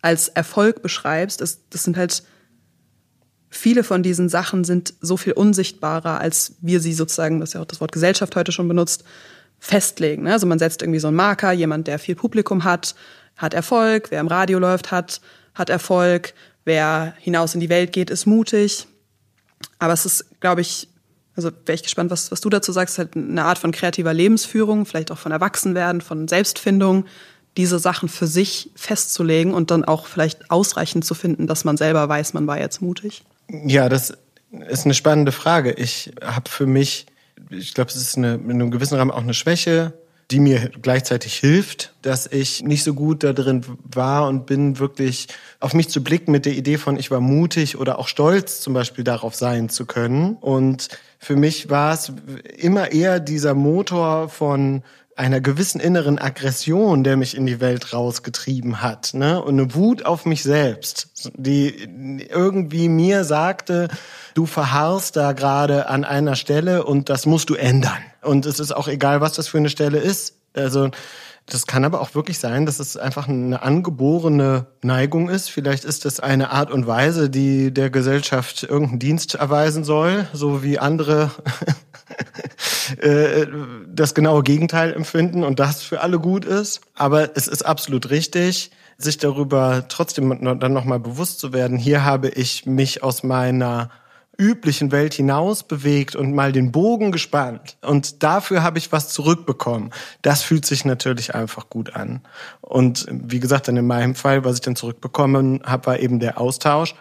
als Erfolg beschreibst, ist, das sind halt viele von diesen Sachen sind so viel unsichtbarer, als wir sie sozusagen, das ist ja auch das Wort Gesellschaft heute schon benutzt, festlegen. Ne? Also man setzt irgendwie so einen Marker, jemand, der viel Publikum hat, hat Erfolg, wer im Radio läuft, hat, hat Erfolg, wer hinaus in die Welt geht, ist mutig. Aber es ist, glaube ich, also wäre ich gespannt, was, was du dazu sagst, halt eine Art von kreativer Lebensführung, vielleicht auch von Erwachsenwerden, von Selbstfindung, diese Sachen für sich festzulegen und dann auch vielleicht ausreichend zu finden, dass man selber weiß, man war jetzt mutig? Ja, das ist eine spannende Frage. Ich habe für mich, ich glaube, es ist eine, in einem gewissen Rahmen auch eine Schwäche, die mir gleichzeitig hilft, dass ich nicht so gut da drin war und bin, wirklich auf mich zu blicken mit der Idee von, ich war mutig oder auch stolz zum Beispiel darauf sein zu können. Und für mich war es immer eher dieser Motor von einer gewissen inneren Aggression, der mich in die Welt rausgetrieben hat, ne? Und eine Wut auf mich selbst, die irgendwie mir sagte, du verharrst da gerade an einer Stelle und das musst du ändern. Und es ist auch egal, was das für eine Stelle ist. Also das kann aber auch wirklich sein, dass es einfach eine angeborene Neigung ist. Vielleicht ist es eine Art und Weise, die der Gesellschaft irgendeinen Dienst erweisen soll, so wie andere äh, das genaue Gegenteil empfinden und das für alle gut ist. Aber es ist absolut richtig, sich darüber trotzdem dann nochmal bewusst zu werden. Hier habe ich mich aus meiner üblichen Welt hinaus bewegt und mal den Bogen gespannt. Und dafür habe ich was zurückbekommen. Das fühlt sich natürlich einfach gut an. Und wie gesagt, dann in meinem Fall, was ich dann zurückbekommen habe, war eben der Austausch.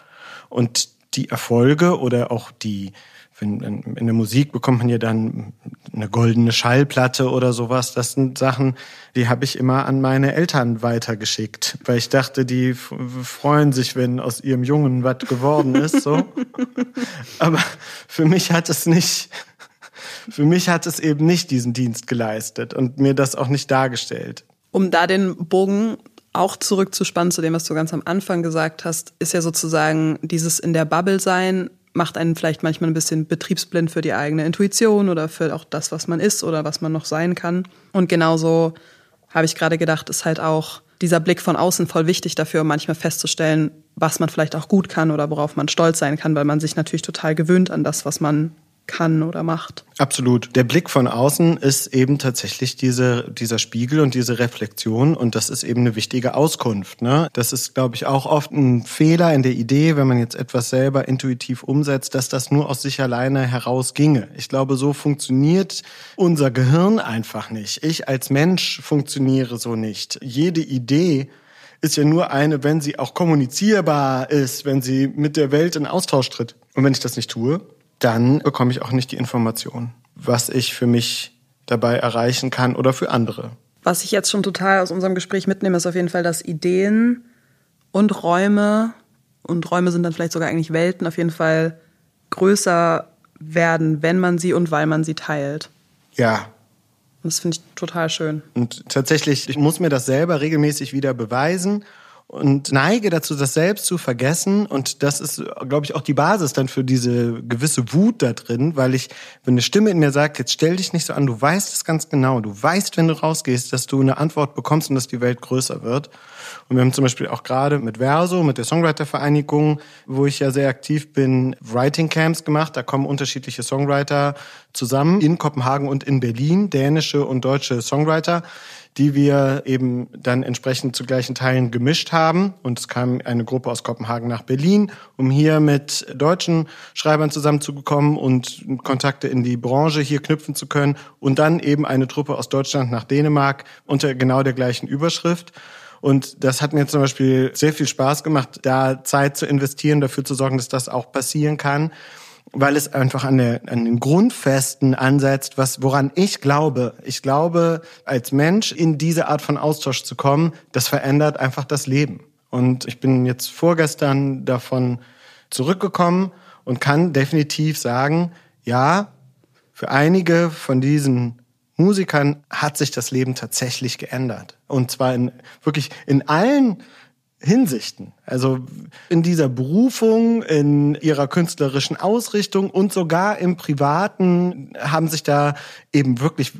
Und die Erfolge oder auch die in der Musik bekommt man ja dann eine goldene Schallplatte oder sowas. Das sind Sachen, die habe ich immer an meine Eltern weitergeschickt, weil ich dachte, die freuen sich, wenn aus ihrem Jungen was geworden ist. So. Aber für mich hat es nicht, für mich hat es eben nicht diesen Dienst geleistet und mir das auch nicht dargestellt. Um da den Bogen auch zurückzuspannen zu dem, was du ganz am Anfang gesagt hast, ist ja sozusagen dieses in der Bubble sein macht einen vielleicht manchmal ein bisschen betriebsblind für die eigene Intuition oder für auch das, was man ist oder was man noch sein kann. Und genauso habe ich gerade gedacht, ist halt auch dieser Blick von außen voll wichtig dafür, um manchmal festzustellen, was man vielleicht auch gut kann oder worauf man stolz sein kann, weil man sich natürlich total gewöhnt an das, was man kann oder macht. Absolut. Der Blick von außen ist eben tatsächlich diese, dieser Spiegel und diese Reflexion und das ist eben eine wichtige Auskunft. Ne? Das ist, glaube ich, auch oft ein Fehler in der Idee, wenn man jetzt etwas selber intuitiv umsetzt, dass das nur aus sich alleine heraus ginge. Ich glaube, so funktioniert unser Gehirn einfach nicht. Ich als Mensch funktioniere so nicht. Jede Idee ist ja nur eine, wenn sie auch kommunizierbar ist, wenn sie mit der Welt in Austausch tritt. Und wenn ich das nicht tue, dann bekomme ich auch nicht die Information, was ich für mich dabei erreichen kann oder für andere. Was ich jetzt schon total aus unserem Gespräch mitnehme, ist auf jeden Fall, dass Ideen und Räume und Räume sind dann vielleicht sogar eigentlich Welten auf jeden Fall größer werden, wenn man sie und weil man sie teilt. Ja. Und das finde ich total schön. Und tatsächlich, ich muss mir das selber regelmäßig wieder beweisen und neige dazu, das selbst zu vergessen. Und das ist, glaube ich, auch die Basis dann für diese gewisse Wut da drin, weil ich, wenn eine Stimme in mir sagt, jetzt stell dich nicht so an, du weißt es ganz genau, du weißt, wenn du rausgehst, dass du eine Antwort bekommst und dass die Welt größer wird. Und wir haben zum Beispiel auch gerade mit Verso, mit der Songwriter-Vereinigung, wo ich ja sehr aktiv bin, Writing Camps gemacht. Da kommen unterschiedliche Songwriter zusammen in Kopenhagen und in Berlin, dänische und deutsche Songwriter die wir eben dann entsprechend zu gleichen Teilen gemischt haben. Und es kam eine Gruppe aus Kopenhagen nach Berlin, um hier mit deutschen Schreibern zusammenzukommen und Kontakte in die Branche hier knüpfen zu können. Und dann eben eine Truppe aus Deutschland nach Dänemark unter genau der gleichen Überschrift. Und das hat mir zum Beispiel sehr viel Spaß gemacht, da Zeit zu investieren, dafür zu sorgen, dass das auch passieren kann weil es einfach an, der, an den Grundfesten ansetzt, was, woran ich glaube. Ich glaube, als Mensch in diese Art von Austausch zu kommen, das verändert einfach das Leben. Und ich bin jetzt vorgestern davon zurückgekommen und kann definitiv sagen, ja, für einige von diesen Musikern hat sich das Leben tatsächlich geändert. Und zwar in wirklich in allen Hinsichten. Also in dieser Berufung, in ihrer künstlerischen Ausrichtung und sogar im Privaten haben sich da eben wirklich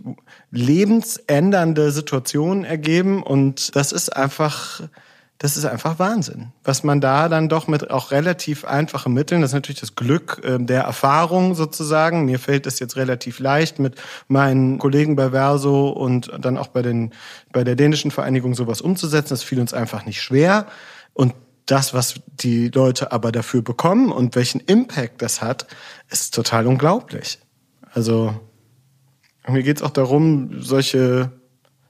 lebensändernde Situationen ergeben und das ist einfach das ist einfach Wahnsinn, was man da dann doch mit auch relativ einfachen Mitteln, das ist natürlich das Glück äh, der Erfahrung sozusagen. Mir fällt es jetzt relativ leicht mit meinen Kollegen bei Verso und dann auch bei den bei der dänischen Vereinigung sowas umzusetzen. Das fiel uns einfach nicht schwer und das, was die Leute aber dafür bekommen und welchen Impact das hat, ist total unglaublich. Also mir geht es auch darum, solche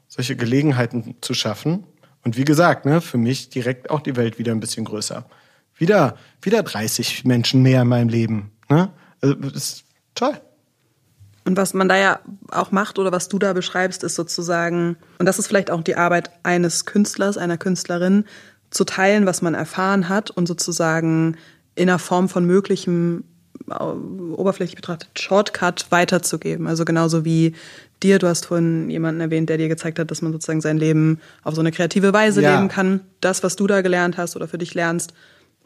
solche Gelegenheiten zu schaffen und wie gesagt, ne, für mich direkt auch die Welt wieder ein bisschen größer. Wieder, wieder 30 Menschen mehr in meinem Leben. Ne? Also, das ist toll. Und was man da ja auch macht oder was du da beschreibst, ist sozusagen, und das ist vielleicht auch die Arbeit eines Künstlers, einer Künstlerin, zu teilen, was man erfahren hat und sozusagen in einer Form von möglichem oberflächlich betrachtet Shortcut weiterzugeben. Also genauso wie dir, du hast vorhin jemanden erwähnt, der dir gezeigt hat, dass man sozusagen sein Leben auf so eine kreative Weise ja. leben kann. Das, was du da gelernt hast oder für dich lernst,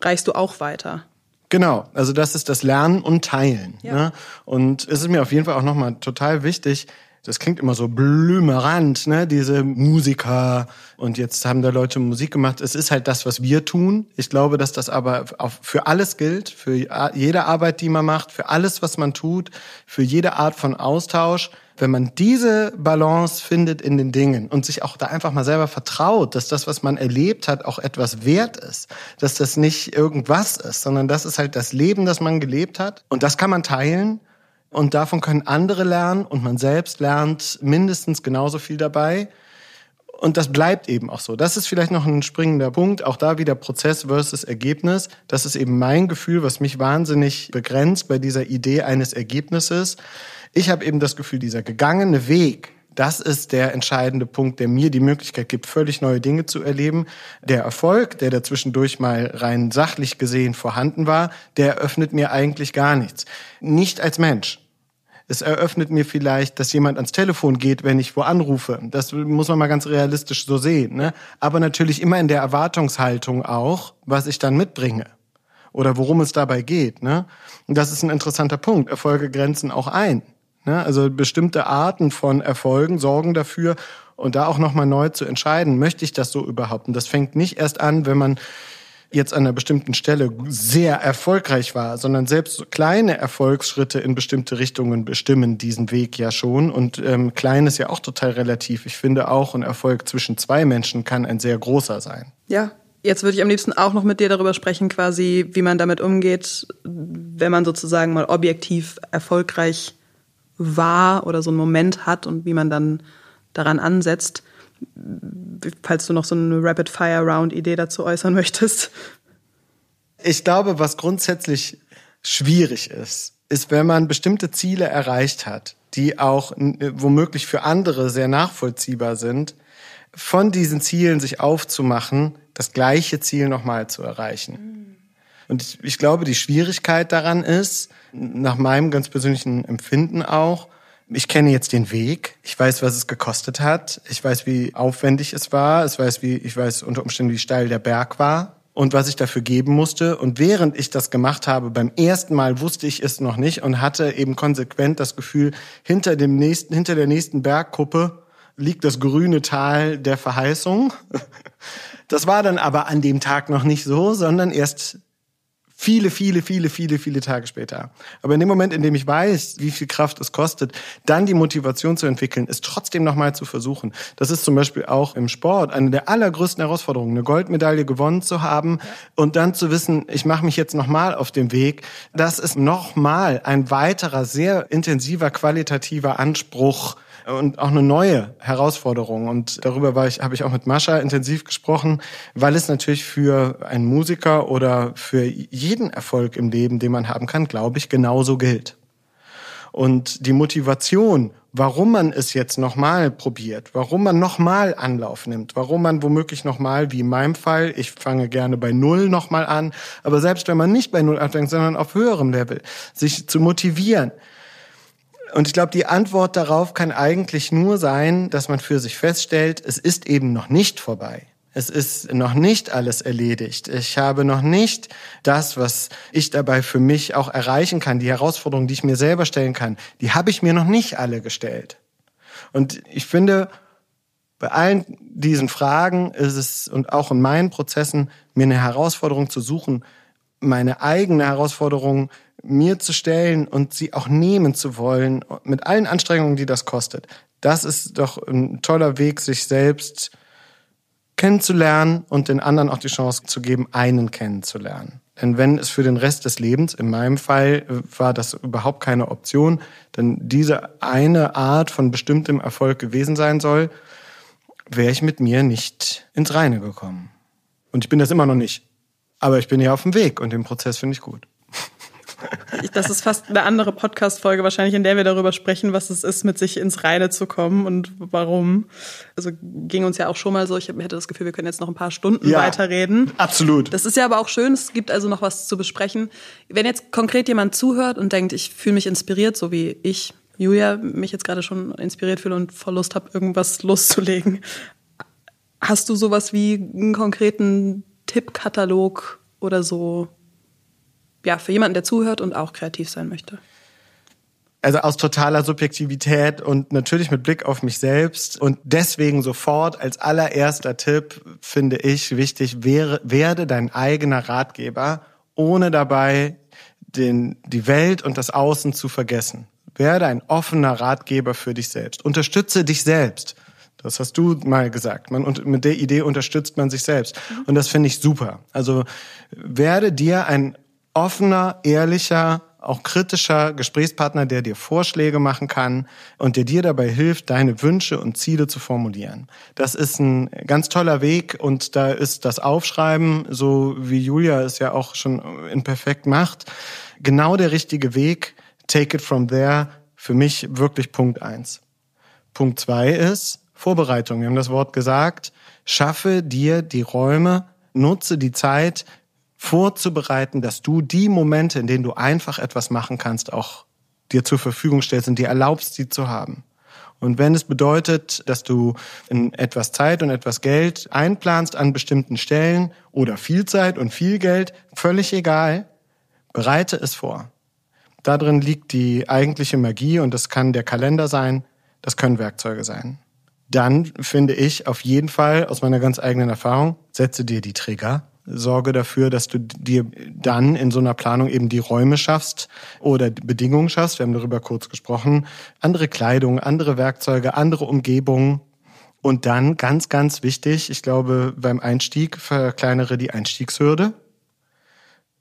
reichst du auch weiter. Genau, also das ist das Lernen und Teilen. Ja. Ne? Und es ist mir auf jeden Fall auch nochmal total wichtig, das klingt immer so blümerant, ne? Diese Musiker und jetzt haben da Leute Musik gemacht. Es ist halt das, was wir tun. Ich glaube, dass das aber auch für alles gilt, für jede Arbeit, die man macht, für alles, was man tut, für jede Art von Austausch. Wenn man diese Balance findet in den Dingen und sich auch da einfach mal selber vertraut, dass das, was man erlebt hat, auch etwas wert ist, dass das nicht irgendwas ist, sondern das ist halt das Leben, das man gelebt hat und das kann man teilen und davon können andere lernen und man selbst lernt mindestens genauso viel dabei. Und das bleibt eben auch so. Das ist vielleicht noch ein springender Punkt. Auch da wieder Prozess versus Ergebnis. Das ist eben mein Gefühl, was mich wahnsinnig begrenzt bei dieser Idee eines Ergebnisses. Ich habe eben das Gefühl, dieser gegangene Weg, das ist der entscheidende Punkt, der mir die Möglichkeit gibt, völlig neue Dinge zu erleben. Der Erfolg, der dazwischendurch mal rein sachlich gesehen vorhanden war, der eröffnet mir eigentlich gar nichts. Nicht als Mensch. Es eröffnet mir vielleicht, dass jemand ans Telefon geht, wenn ich wo anrufe. Das muss man mal ganz realistisch so sehen. Ne? Aber natürlich immer in der Erwartungshaltung auch, was ich dann mitbringe oder worum es dabei geht. Ne? Und das ist ein interessanter Punkt. Erfolge grenzen auch ein. Ne? Also bestimmte Arten von Erfolgen sorgen dafür, und da auch nochmal neu zu entscheiden, möchte ich das so überhaupt? Und das fängt nicht erst an, wenn man jetzt an einer bestimmten Stelle sehr erfolgreich war, sondern selbst kleine Erfolgsschritte in bestimmte Richtungen bestimmen diesen Weg ja schon. Und ähm, klein ist ja auch total relativ. Ich finde auch, ein Erfolg zwischen zwei Menschen kann ein sehr großer sein. Ja, Jetzt würde ich am liebsten auch noch mit dir darüber sprechen, quasi, wie man damit umgeht, wenn man sozusagen mal objektiv erfolgreich war oder so einen Moment hat und wie man dann daran ansetzt falls du noch so eine Rapid-Fire-Round-Idee dazu äußern möchtest. Ich glaube, was grundsätzlich schwierig ist, ist, wenn man bestimmte Ziele erreicht hat, die auch womöglich für andere sehr nachvollziehbar sind, von diesen Zielen sich aufzumachen, das gleiche Ziel nochmal zu erreichen. Und ich, ich, glaube, die Schwierigkeit daran ist, nach meinem ganz persönlichen Empfinden auch, ich kenne jetzt den Weg. Ich weiß, was es gekostet hat. Ich weiß, wie aufwendig es war. Ich weiß, wie, ich weiß unter Umständen, wie steil der Berg war und was ich dafür geben musste. Und während ich das gemacht habe, beim ersten Mal wusste ich es noch nicht und hatte eben konsequent das Gefühl, hinter dem nächsten, hinter der nächsten Bergkuppe liegt das grüne Tal der Verheißung. Das war dann aber an dem Tag noch nicht so, sondern erst Viele, viele, viele, viele, viele Tage später. Aber in dem Moment, in dem ich weiß, wie viel Kraft es kostet, dann die Motivation zu entwickeln, es trotzdem nochmal zu versuchen. Das ist zum Beispiel auch im Sport eine der allergrößten Herausforderungen, eine Goldmedaille gewonnen zu haben und dann zu wissen, ich mache mich jetzt nochmal auf den Weg. Das ist nochmal ein weiterer, sehr intensiver, qualitativer Anspruch, und auch eine neue Herausforderung. Und darüber war ich, habe ich auch mit Mascha intensiv gesprochen, weil es natürlich für einen Musiker oder für jeden Erfolg im Leben, den man haben kann, glaube ich, genauso gilt. Und die Motivation, warum man es jetzt nochmal probiert, warum man nochmal Anlauf nimmt, warum man womöglich nochmal, wie in meinem Fall, ich fange gerne bei Null nochmal an, aber selbst wenn man nicht bei Null anfängt, sondern auf höherem Level, sich zu motivieren, und ich glaube, die Antwort darauf kann eigentlich nur sein, dass man für sich feststellt, es ist eben noch nicht vorbei. Es ist noch nicht alles erledigt. Ich habe noch nicht das, was ich dabei für mich auch erreichen kann, die Herausforderungen, die ich mir selber stellen kann, die habe ich mir noch nicht alle gestellt. Und ich finde, bei allen diesen Fragen ist es und auch in meinen Prozessen mir eine Herausforderung zu suchen, meine eigene Herausforderung mir zu stellen und sie auch nehmen zu wollen, mit allen Anstrengungen, die das kostet. Das ist doch ein toller Weg, sich selbst kennenzulernen und den anderen auch die Chance zu geben, einen kennenzulernen. Denn wenn es für den Rest des Lebens, in meinem Fall war das überhaupt keine Option, denn diese eine Art von bestimmtem Erfolg gewesen sein soll, wäre ich mit mir nicht ins Reine gekommen. Und ich bin das immer noch nicht. Aber ich bin ja auf dem Weg und den Prozess finde ich gut. Das ist fast eine andere Podcast-Folge wahrscheinlich, in der wir darüber sprechen, was es ist, mit sich ins Reine zu kommen und warum. Also ging uns ja auch schon mal so. Ich hätte das Gefühl, wir können jetzt noch ein paar Stunden ja, weiterreden. Absolut. Das ist ja aber auch schön. Es gibt also noch was zu besprechen. Wenn jetzt konkret jemand zuhört und denkt, ich fühle mich inspiriert, so wie ich, Julia, mich jetzt gerade schon inspiriert fühle und voll Lust habe, irgendwas loszulegen. Hast du sowas wie einen konkreten Tippkatalog oder so, ja, für jemanden, der zuhört und auch kreativ sein möchte? Also aus totaler Subjektivität und natürlich mit Blick auf mich selbst und deswegen sofort als allererster Tipp finde ich wichtig, werde dein eigener Ratgeber, ohne dabei den, die Welt und das Außen zu vergessen. Werde ein offener Ratgeber für dich selbst. Unterstütze dich selbst. Das hast du mal gesagt. Man, und mit der Idee unterstützt man sich selbst. Und das finde ich super. Also werde dir ein offener, ehrlicher, auch kritischer Gesprächspartner, der dir Vorschläge machen kann und der dir dabei hilft, deine Wünsche und Ziele zu formulieren. Das ist ein ganz toller Weg und da ist das Aufschreiben, so wie Julia es ja auch schon in perfekt macht, genau der richtige Weg. Take it from there. Für mich wirklich Punkt eins. Punkt zwei ist Vorbereitung. Wir haben das Wort gesagt. Schaffe dir die Räume, nutze die Zeit, vorzubereiten, dass du die Momente, in denen du einfach etwas machen kannst, auch dir zur Verfügung stellst und dir erlaubst, sie zu haben. Und wenn es bedeutet, dass du in etwas Zeit und etwas Geld einplanst an bestimmten Stellen oder viel Zeit und viel Geld, völlig egal, bereite es vor. Darin liegt die eigentliche Magie und das kann der Kalender sein, das können Werkzeuge sein. Dann finde ich auf jeden Fall aus meiner ganz eigenen Erfahrung, setze dir die Trigger sorge dafür, dass du dir dann in so einer Planung eben die Räume schaffst oder Bedingungen schaffst. Wir haben darüber kurz gesprochen. Andere Kleidung, andere Werkzeuge, andere Umgebungen. Und dann ganz, ganz wichtig, ich glaube, beim Einstieg verkleinere die Einstiegshürde.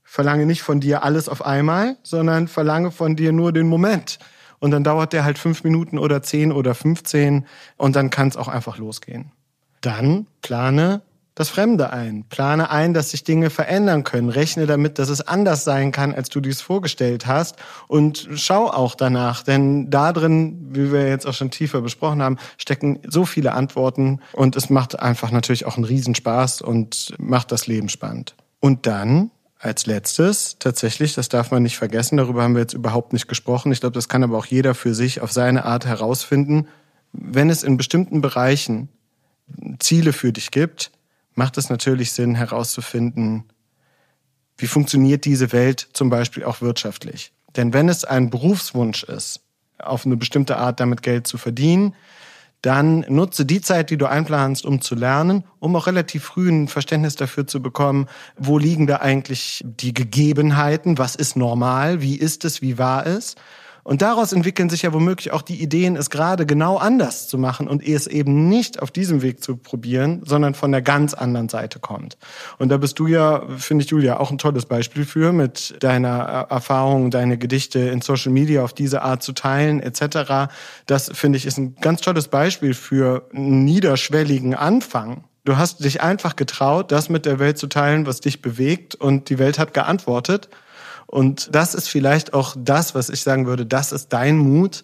Verlange nicht von dir alles auf einmal, sondern verlange von dir nur den Moment. Und dann dauert der halt fünf Minuten oder zehn oder fünfzehn und dann kann es auch einfach losgehen. Dann plane das Fremde ein. Plane ein, dass sich Dinge verändern können. Rechne damit, dass es anders sein kann, als du dies vorgestellt hast. Und schau auch danach, denn da drin, wie wir jetzt auch schon tiefer besprochen haben, stecken so viele Antworten und es macht einfach natürlich auch einen Riesenspaß und macht das Leben spannend. Und dann als letztes, tatsächlich, das darf man nicht vergessen, darüber haben wir jetzt überhaupt nicht gesprochen. Ich glaube, das kann aber auch jeder für sich auf seine Art herausfinden. Wenn es in bestimmten Bereichen Ziele für dich gibt, macht es natürlich Sinn herauszufinden, wie funktioniert diese Welt zum Beispiel auch wirtschaftlich. Denn wenn es ein Berufswunsch ist, auf eine bestimmte Art damit Geld zu verdienen, dann nutze die Zeit, die du einplanst, um zu lernen, um auch relativ früh ein Verständnis dafür zu bekommen, wo liegen da eigentlich die Gegebenheiten, was ist normal, wie ist es, wie war es und daraus entwickeln sich ja womöglich auch die Ideen, es gerade genau anders zu machen und es eben nicht auf diesem Weg zu probieren, sondern von der ganz anderen Seite kommt. Und da bist du ja, finde ich, Julia, auch ein tolles Beispiel für, mit deiner Erfahrung, deine Gedichte in Social Media auf diese Art zu teilen, etc. Das, finde ich, ist ein ganz tolles Beispiel für einen niederschwelligen Anfang. Du hast dich einfach getraut, das mit der Welt zu teilen, was dich bewegt und die Welt hat geantwortet. Und das ist vielleicht auch das, was ich sagen würde, das ist dein Mut.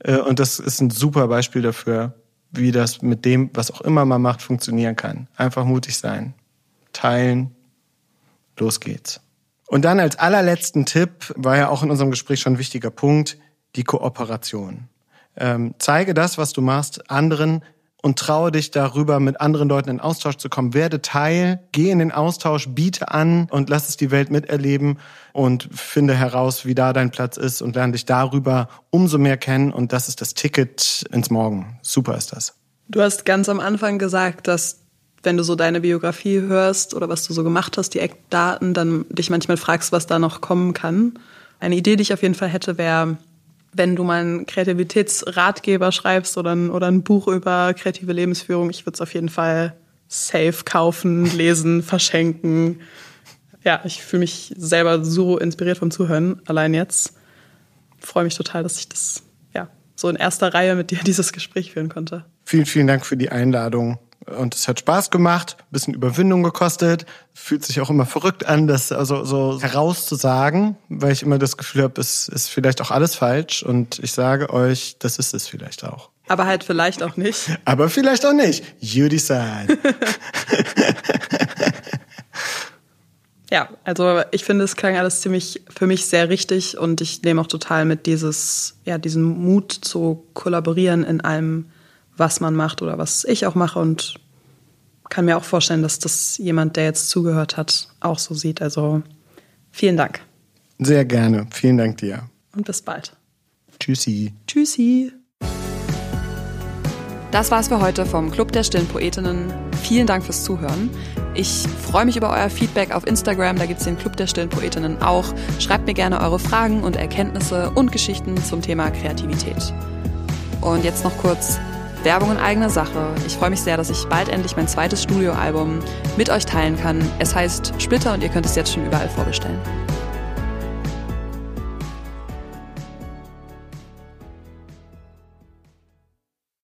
Äh, und das ist ein super Beispiel dafür, wie das mit dem, was auch immer man macht, funktionieren kann. Einfach mutig sein, teilen, los geht's. Und dann als allerletzten Tipp war ja auch in unserem Gespräch schon ein wichtiger Punkt, die Kooperation. Ähm, zeige das, was du machst, anderen und traue dich darüber, mit anderen Leuten in Austausch zu kommen. Werde Teil, geh in den Austausch, biete an und lass es die Welt miterleben und finde heraus, wie da dein Platz ist und lerne dich darüber umso mehr kennen. Und das ist das Ticket ins Morgen. Super ist das. Du hast ganz am Anfang gesagt, dass wenn du so deine Biografie hörst oder was du so gemacht hast, die Eckdaten, dann dich manchmal fragst, was da noch kommen kann. Eine Idee, die ich auf jeden Fall hätte, wäre, wenn du mal einen Kreativitätsratgeber schreibst oder ein, oder ein Buch über kreative Lebensführung, ich würde es auf jeden Fall safe kaufen, lesen, verschenken. Ja, ich fühle mich selber so inspiriert vom Zuhören, allein jetzt. Freue mich total, dass ich das ja so in erster Reihe mit dir dieses Gespräch führen konnte. Vielen, vielen Dank für die Einladung und es hat Spaß gemacht, ein bisschen Überwindung gekostet. Fühlt sich auch immer verrückt an, das also so herauszusagen, weil ich immer das Gefühl habe, es ist vielleicht auch alles falsch und ich sage euch, das ist es vielleicht auch. Aber halt vielleicht auch nicht. Aber vielleicht auch nicht. You decide. ja, also ich finde, es klang alles ziemlich für mich sehr richtig und ich nehme auch total mit dieses, ja, diesen Mut zu kollaborieren in einem was man macht oder was ich auch mache und kann mir auch vorstellen, dass das jemand, der jetzt zugehört hat, auch so sieht. Also vielen Dank. Sehr gerne. Vielen Dank dir. Und bis bald. Tschüssi. Tschüssi. Das war's für heute vom Club der Stillen Poetinnen. Vielen Dank fürs Zuhören. Ich freue mich über euer Feedback auf Instagram, da gibt's den Club der Stillen Poetinnen auch. Schreibt mir gerne eure Fragen und Erkenntnisse und Geschichten zum Thema Kreativität. Und jetzt noch kurz Werbung in eigener Sache. Ich freue mich sehr, dass ich bald endlich mein zweites Studioalbum mit euch teilen kann. Es heißt Splitter und ihr könnt es jetzt schon überall vorbestellen.